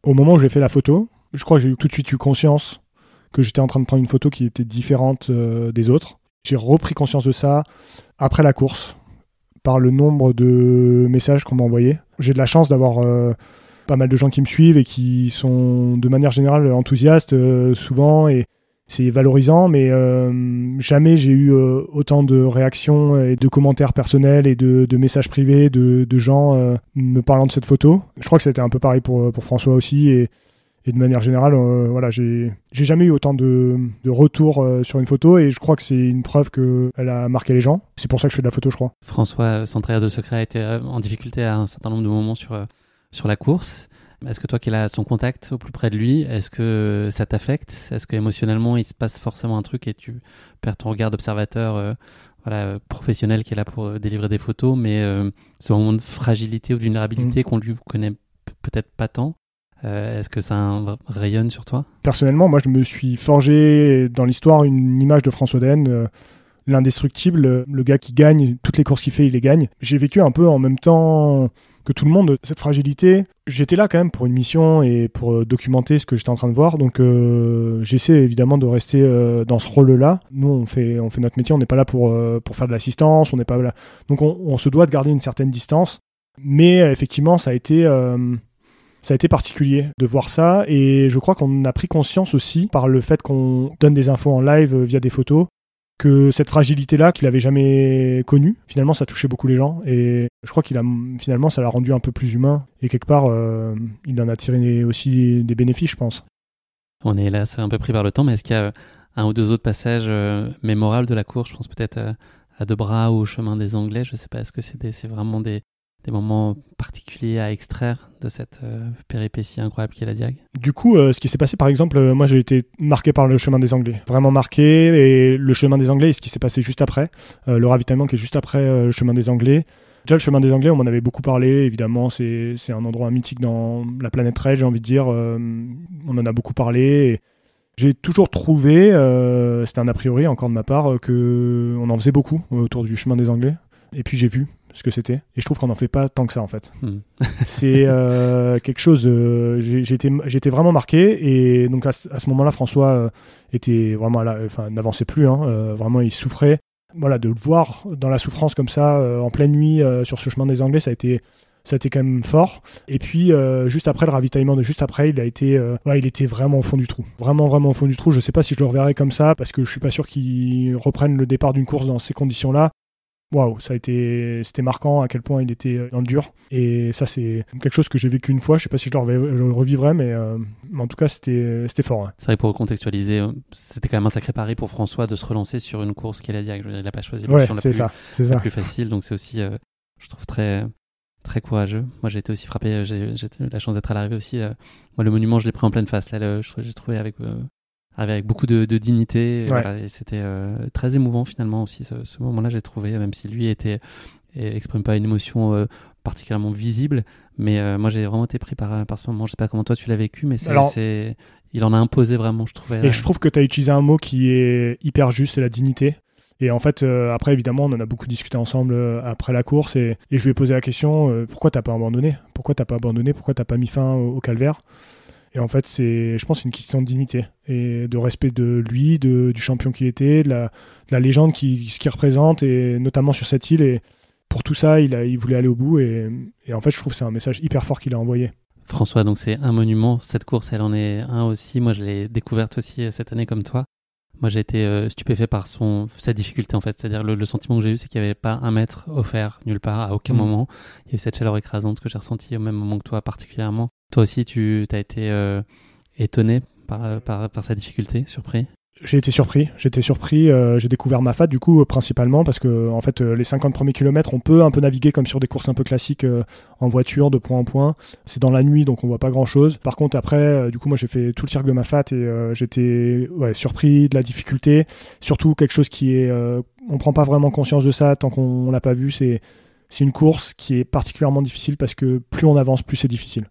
au moment où j'ai fait la photo, je crois que j'ai tout de suite eu conscience que j'étais en train de prendre une photo qui était différente euh, des autres. J'ai repris conscience de ça après la course, par le nombre de messages qu'on m'a envoyés. J'ai de la chance d'avoir euh, pas mal de gens qui me suivent et qui sont de manière générale enthousiastes euh, souvent et c'est valorisant, mais jamais j'ai eu autant de réactions et de commentaires personnels et de, messages privés de, gens me parlant de cette photo. Je crois que c'était un peu pareil pour, pour François aussi. Et, de manière générale, voilà, j'ai jamais eu autant de, de retours sur une photo et je crois que c'est une preuve qu'elle a marqué les gens. C'est pour ça que je fais de la photo, je crois. François Centraire de Secret a été en difficulté à un certain nombre de moments sur, sur la course. Est-ce que toi qui as son contact au plus près de lui, est-ce que ça t'affecte? Est-ce qu'émotionnellement il se passe forcément un truc et tu perds ton regard d'observateur euh, voilà, professionnel qui est là pour euh, délivrer des photos, mais euh, ce moment de fragilité ou de vulnérabilité mm. qu'on lui connaît peut-être pas tant? Est-ce que ça rayonne sur toi? Personnellement, moi je me suis forgé dans l'histoire une image de François Den l'indestructible, le gars qui gagne, toutes les courses qu'il fait, il les gagne. J'ai vécu un peu en même temps que tout le monde, cette fragilité. J'étais là quand même pour une mission et pour euh, documenter ce que j'étais en train de voir. Donc euh, j'essaie évidemment de rester euh, dans ce rôle-là. Nous, on fait, on fait notre métier, on n'est pas là pour, pour faire de l'assistance, on n'est pas là. Donc on, se doit de garder une certaine distance. Mais effectivement, ça a été ça a été particulier de voir ça et je crois qu'on a pris conscience aussi par le fait qu'on donne des infos en live via des photos que cette fragilité-là qu'il avait jamais connue, finalement, ça touchait beaucoup les gens. Et je crois qu'il a finalement, ça l'a rendu un peu plus humain. Et quelque part, euh, il en a tiré aussi des bénéfices, je pense. On est là, c'est un peu pris par le temps, mais est-ce qu'il y a un ou deux autres passages euh, mémorables de la course Je pense peut-être à, à Debras ou au chemin des Anglais. Je sais pas, est-ce que c'est vraiment des, des moments particuliers à extraire de cette euh, péripétie incroyable qui est la Diag Du coup, euh, ce qui s'est passé, par exemple, euh, moi j'ai été marqué par le chemin des Anglais, vraiment marqué, et le chemin des Anglais et ce qui s'est passé juste après, le ravitaillement qui est juste après le chemin des Anglais. Déjà, le chemin des Anglais, on m'en avait beaucoup parlé, évidemment, c'est un endroit mythique dans la planète Red, j'ai envie de dire. on en a beaucoup parlé. J'ai toujours trouvé, c'était un a priori encore de ma part, que on en faisait beaucoup autour du chemin des Anglais. Et puis j'ai vu ce que c'était. Et je trouve qu'on n'en fait pas tant que ça, en fait. Hmm. [laughs] c'est euh, quelque chose. Euh, J'étais vraiment marqué. Et donc, à, ce moment-là, François euh, était vraiment là, enfin, n'avançait plus. Hein, euh, vraiment, il souffrait. Voilà, de le voir dans la souffrance comme ça, en pleine nuit, sur ce chemin des Anglais, ça a été. Ça a été quand même fort. Et puis, juste après le ravitaillement de juste après, il a été, ouais, il était vraiment au fond du trou. Vraiment, vraiment au fond du trou. Je sais pas si je le reverrai comme ça, parce que je suis pas sûr qu'il reprenne le départ d'une course dans ces conditions-là waouh, ça a été, c'était marquant à quel point il était euh, dans le dur. Et ça, c'est quelque chose que j'ai vécu une fois. Je sais pas si je le, revivrai, mais, euh, en tout cas, c'était, c'était fort. C'est vrai, pour recontextualiser, euh, c'était quand même un sacré pari pour François de se relancer sur une course qu'elle a dit. Il n'a pas choisi l'option la, plus, ça, la plus facile. Donc, c'est aussi, je trouve, très, très courageux. Moi, j'ai été aussi frappé. J'ai, eu la chance d'être à l'arrivée aussi. moi, le monument, je l'ai pris en pleine face. Là, j'ai trouvé avec avec beaucoup de, dignité. et c'était euh, très émouvant finalement aussi ce, moment-là, j'ai trouvé, même si lui était exprime pas une émotion euh, particulièrement visible. Mais moi, j'ai vraiment été pris par, par ce moment. Je sais pas comment toi tu l'as vécu, mais c'est, il en a imposé vraiment, je trouvais. Et je trouve que tu as utilisé un mot qui est hyper juste, c'est la dignité. Et en fait, après, évidemment, on en a beaucoup discuté ensemble après la course et, je lui ai posé la question pourquoi t'as pas abandonné? Pourquoi t'as pas abandonné? Pourquoi t'as pas mis fin au calvaire? Et en fait, c'est, je pense, une question de dignité et de respect de lui, de, du champion qu'il était, de la, de la légende qu'il qui représente, et notamment sur cette île. Et pour tout ça, il, a, il voulait aller au bout. Et, et en fait, je trouve que c'est un message hyper fort qu'il a envoyé. François, donc c'est un monument. Cette course, elle en est un aussi. Moi, je l'ai découverte aussi euh, cette année comme toi. Moi, j'ai été euh, stupéfait par son, sa difficulté, en fait. C'est-à-dire, le, sentiment que j'ai eu, c'est qu'il n'y avait pas un mètre offert nulle part, à aucun mmh. moment. Il y a eu cette chaleur écrasante que j'ai ressentie au même moment que toi, particulièrement. Toi aussi, tu as été euh, étonné par, par, par, sa difficulté, surpris? J'ai été surpris. J'étais surpris. Euh, j'ai découvert ma FAT du coup principalement parce que en fait les 50 premiers kilomètres, on peut un peu naviguer comme sur des courses un peu classiques en voiture de point en point. C'est dans la nuit donc on voit pas grand chose. Par contre après, du coup moi j'ai fait tout le cirque de ma FAT et j'étais surpris de la difficulté. Surtout quelque chose qui est, on prend pas vraiment conscience de ça tant qu'on l'a pas vu. C'est c'est une course qui est particulièrement difficile parce que plus on avance, plus c'est difficile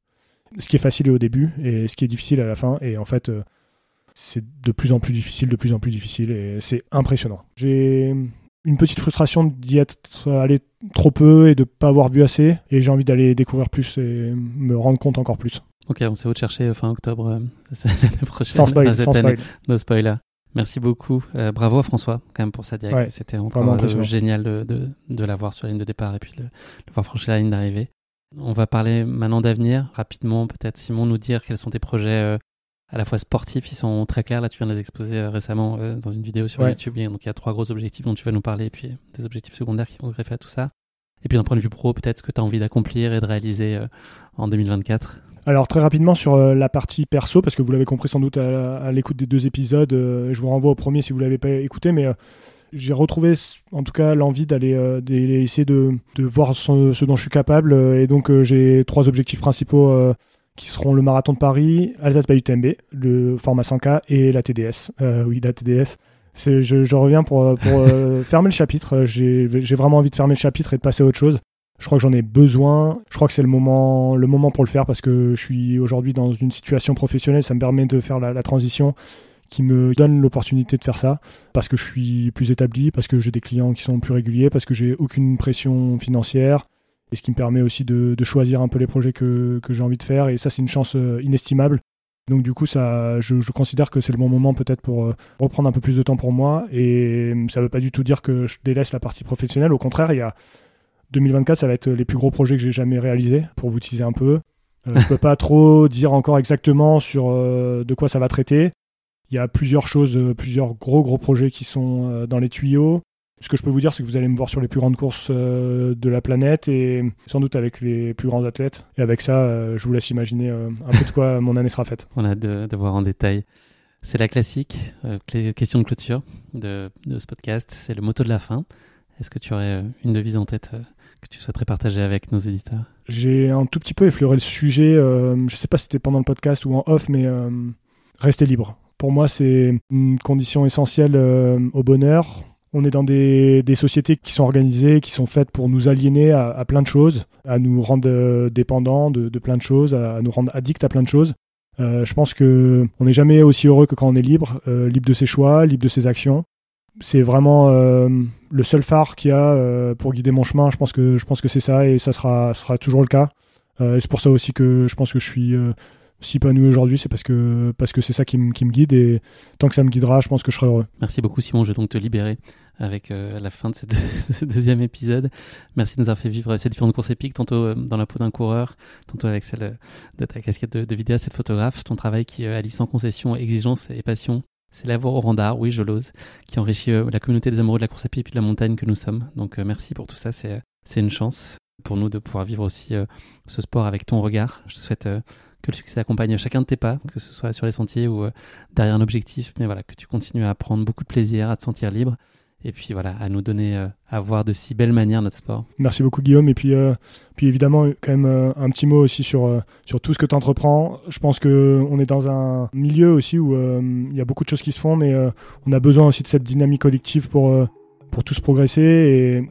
ce qui est facile au début et ce qui est difficile à la fin. Et en fait, euh, c'est de plus en plus difficile, de plus en plus difficile et c'est impressionnant. J'ai une petite frustration d'y être allé trop peu et de ne pas avoir vu assez. Et j'ai envie d'aller découvrir plus et me rendre compte encore plus. Ok, on sait où te chercher fin octobre euh, [laughs] l'année prochaine. Sans spoil, sans spoil. No spoiler. Merci beaucoup. Euh, bravo à François, quand même, pour sa direction. C'était encore génial de, de, de l'avoir sur la ligne de départ et puis de, de voir franchir la ligne d'arrivée. On va parler maintenant d'avenir. Rapidement, peut-être, Simon, nous dire quels sont tes projets euh, à la fois sportifs, ils sont très clairs. Là, tu viens de les exposer euh, récemment euh, dans une vidéo sur YouTube. Donc, il y a trois gros objectifs dont tu vas nous parler, et puis des objectifs secondaires qui vont greffer à tout ça. Et puis, d'un point de vue pro, peut-être ce que tu as envie d'accomplir et de réaliser en 2024. Alors très rapidement sur la partie perso, parce que vous l'avez compris sans doute à, l'écoute des deux épisodes, je vous renvoie au premier si vous ne l'avez pas écouté, mais j'ai retrouvé en tout cas l'envie d'aller euh, essayer de, de voir ce, dont je suis capable. Euh, et donc euh, j'ai trois objectifs principaux qui seront le marathon de Paris, Alsace Bayou UTMB, le format 100K et la TDS. oui, la TDS. Je, je, reviens pour, pour [laughs] fermer le chapitre. J'ai vraiment envie de fermer le chapitre et de passer à autre chose. Je crois que j'en ai besoin. Je crois que c'est le moment, le moment pour le faire parce que je suis aujourd'hui dans une situation professionnelle. Ça me permet de faire la, la transition qui me donne l'opportunité de faire ça parce que je suis plus établi, parce que j'ai des clients qui sont plus réguliers, parce que j'ai aucune pression financière et ce qui me permet aussi de, choisir un peu les projets que, que j'ai envie de faire et ça c'est une chance euh, inestimable. Donc du coup, ça, je, considère que c'est le bon moment peut-être pour euh, reprendre un peu plus de temps pour moi et ça ne veut pas du tout dire que je délaisse la partie professionnelle. Au contraire, il y a 2024, ça va être les plus gros projets que j'ai jamais réalisés pour vous teaser un peu. Euh, je ne peux pas trop dire encore exactement sur de quoi ça va traiter. Il y a plusieurs choses, euh, plusieurs gros gros projets qui sont euh, dans les tuyaux. Ce que je peux vous dire, c'est que vous allez me voir sur les plus grandes courses euh, de la planète et sans doute avec les plus grands athlètes. Et avec ça, je vous laisse imaginer un peu de quoi [laughs] mon année sera faite. On a de, de voir en détail. C'est la classique question de clôture de, de ce podcast. C'est le motto de la fin. Est-ce que tu aurais une devise en tête que tu souhaiterais partager avec nos éditeurs? J'ai un tout petit peu effleuré le sujet. je ne sais pas si c'était pendant le podcast ou en off, mais restez libre. Pour moi, c'est une condition essentielle euh, au bonheur. On est dans des, sociétés qui sont organisées, qui sont faites pour nous aliéner à, plein de choses, à nous rendre euh, dépendants de, plein de choses, à, nous rendre addicts à plein de choses. Euh, je pense que on n'est jamais aussi heureux que quand on est libre, libre de ses choix, libre de ses actions. C'est vraiment le seul phare qu'il y a pour guider mon chemin. Je pense que c'est ça et ça sera toujours le cas. c'est pour ça aussi que je pense que je suis si pas nous aujourd'hui, c'est parce que parce que c'est ça qui, me guide et tant que ça me guidera, je pense que je serai heureux. Merci beaucoup Simon, je vais donc te libérer avec euh, la fin de [laughs] ce deuxième épisode. Merci de nous avoir fait vivre ces différentes courses épiques, tantôt euh, dans la peau d'un coureur, tantôt avec celle de ta casquette de, vidéaste et de photographe, ton travail qui euh, allie sans concession, exigence et passion. C'est la voix au randard, oui, je l'ose, qui enrichit la communauté des amoureux de la course à pied et puis de la montagne que nous sommes. Donc merci pour tout ça, c'est une chance pour nous de pouvoir vivre aussi ce sport avec ton regard. Je te souhaite que le succès accompagne chacun de tes pas, que ce soit sur les sentiers ou euh, derrière un objectif, mais voilà, que tu continues à prendre beaucoup de plaisir, à te sentir libre, et puis voilà, à nous donner, euh, à voir de si belle manière notre sport. Merci beaucoup Guillaume, et puis, euh, puis évidemment, quand même un petit mot aussi sur, sur tout ce que tu entreprends. Je pense qu'on est dans un milieu aussi où il y a beaucoup de choses qui se font, mais on a besoin aussi de cette dynamique collective pour pour tous progresser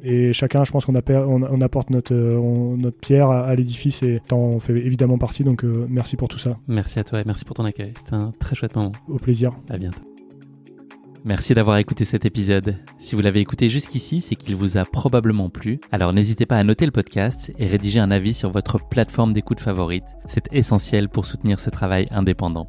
et, et chacun, je pense qu'on on, on, apporte notre, notre pierre à, l'édifice et t'en fait évidemment partie. Donc merci pour tout ça. Merci à toi et merci pour ton accueil. C'était un très chouette moment. Au plaisir. À bientôt. Merci d'avoir écouté cet épisode. Si vous l'avez écouté jusqu'ici, c'est qu'il vous a probablement plu. Alors n'hésitez pas à noter le podcast et rédiger un avis sur votre plateforme d'écoute favorite. C'est essentiel pour soutenir ce travail indépendant.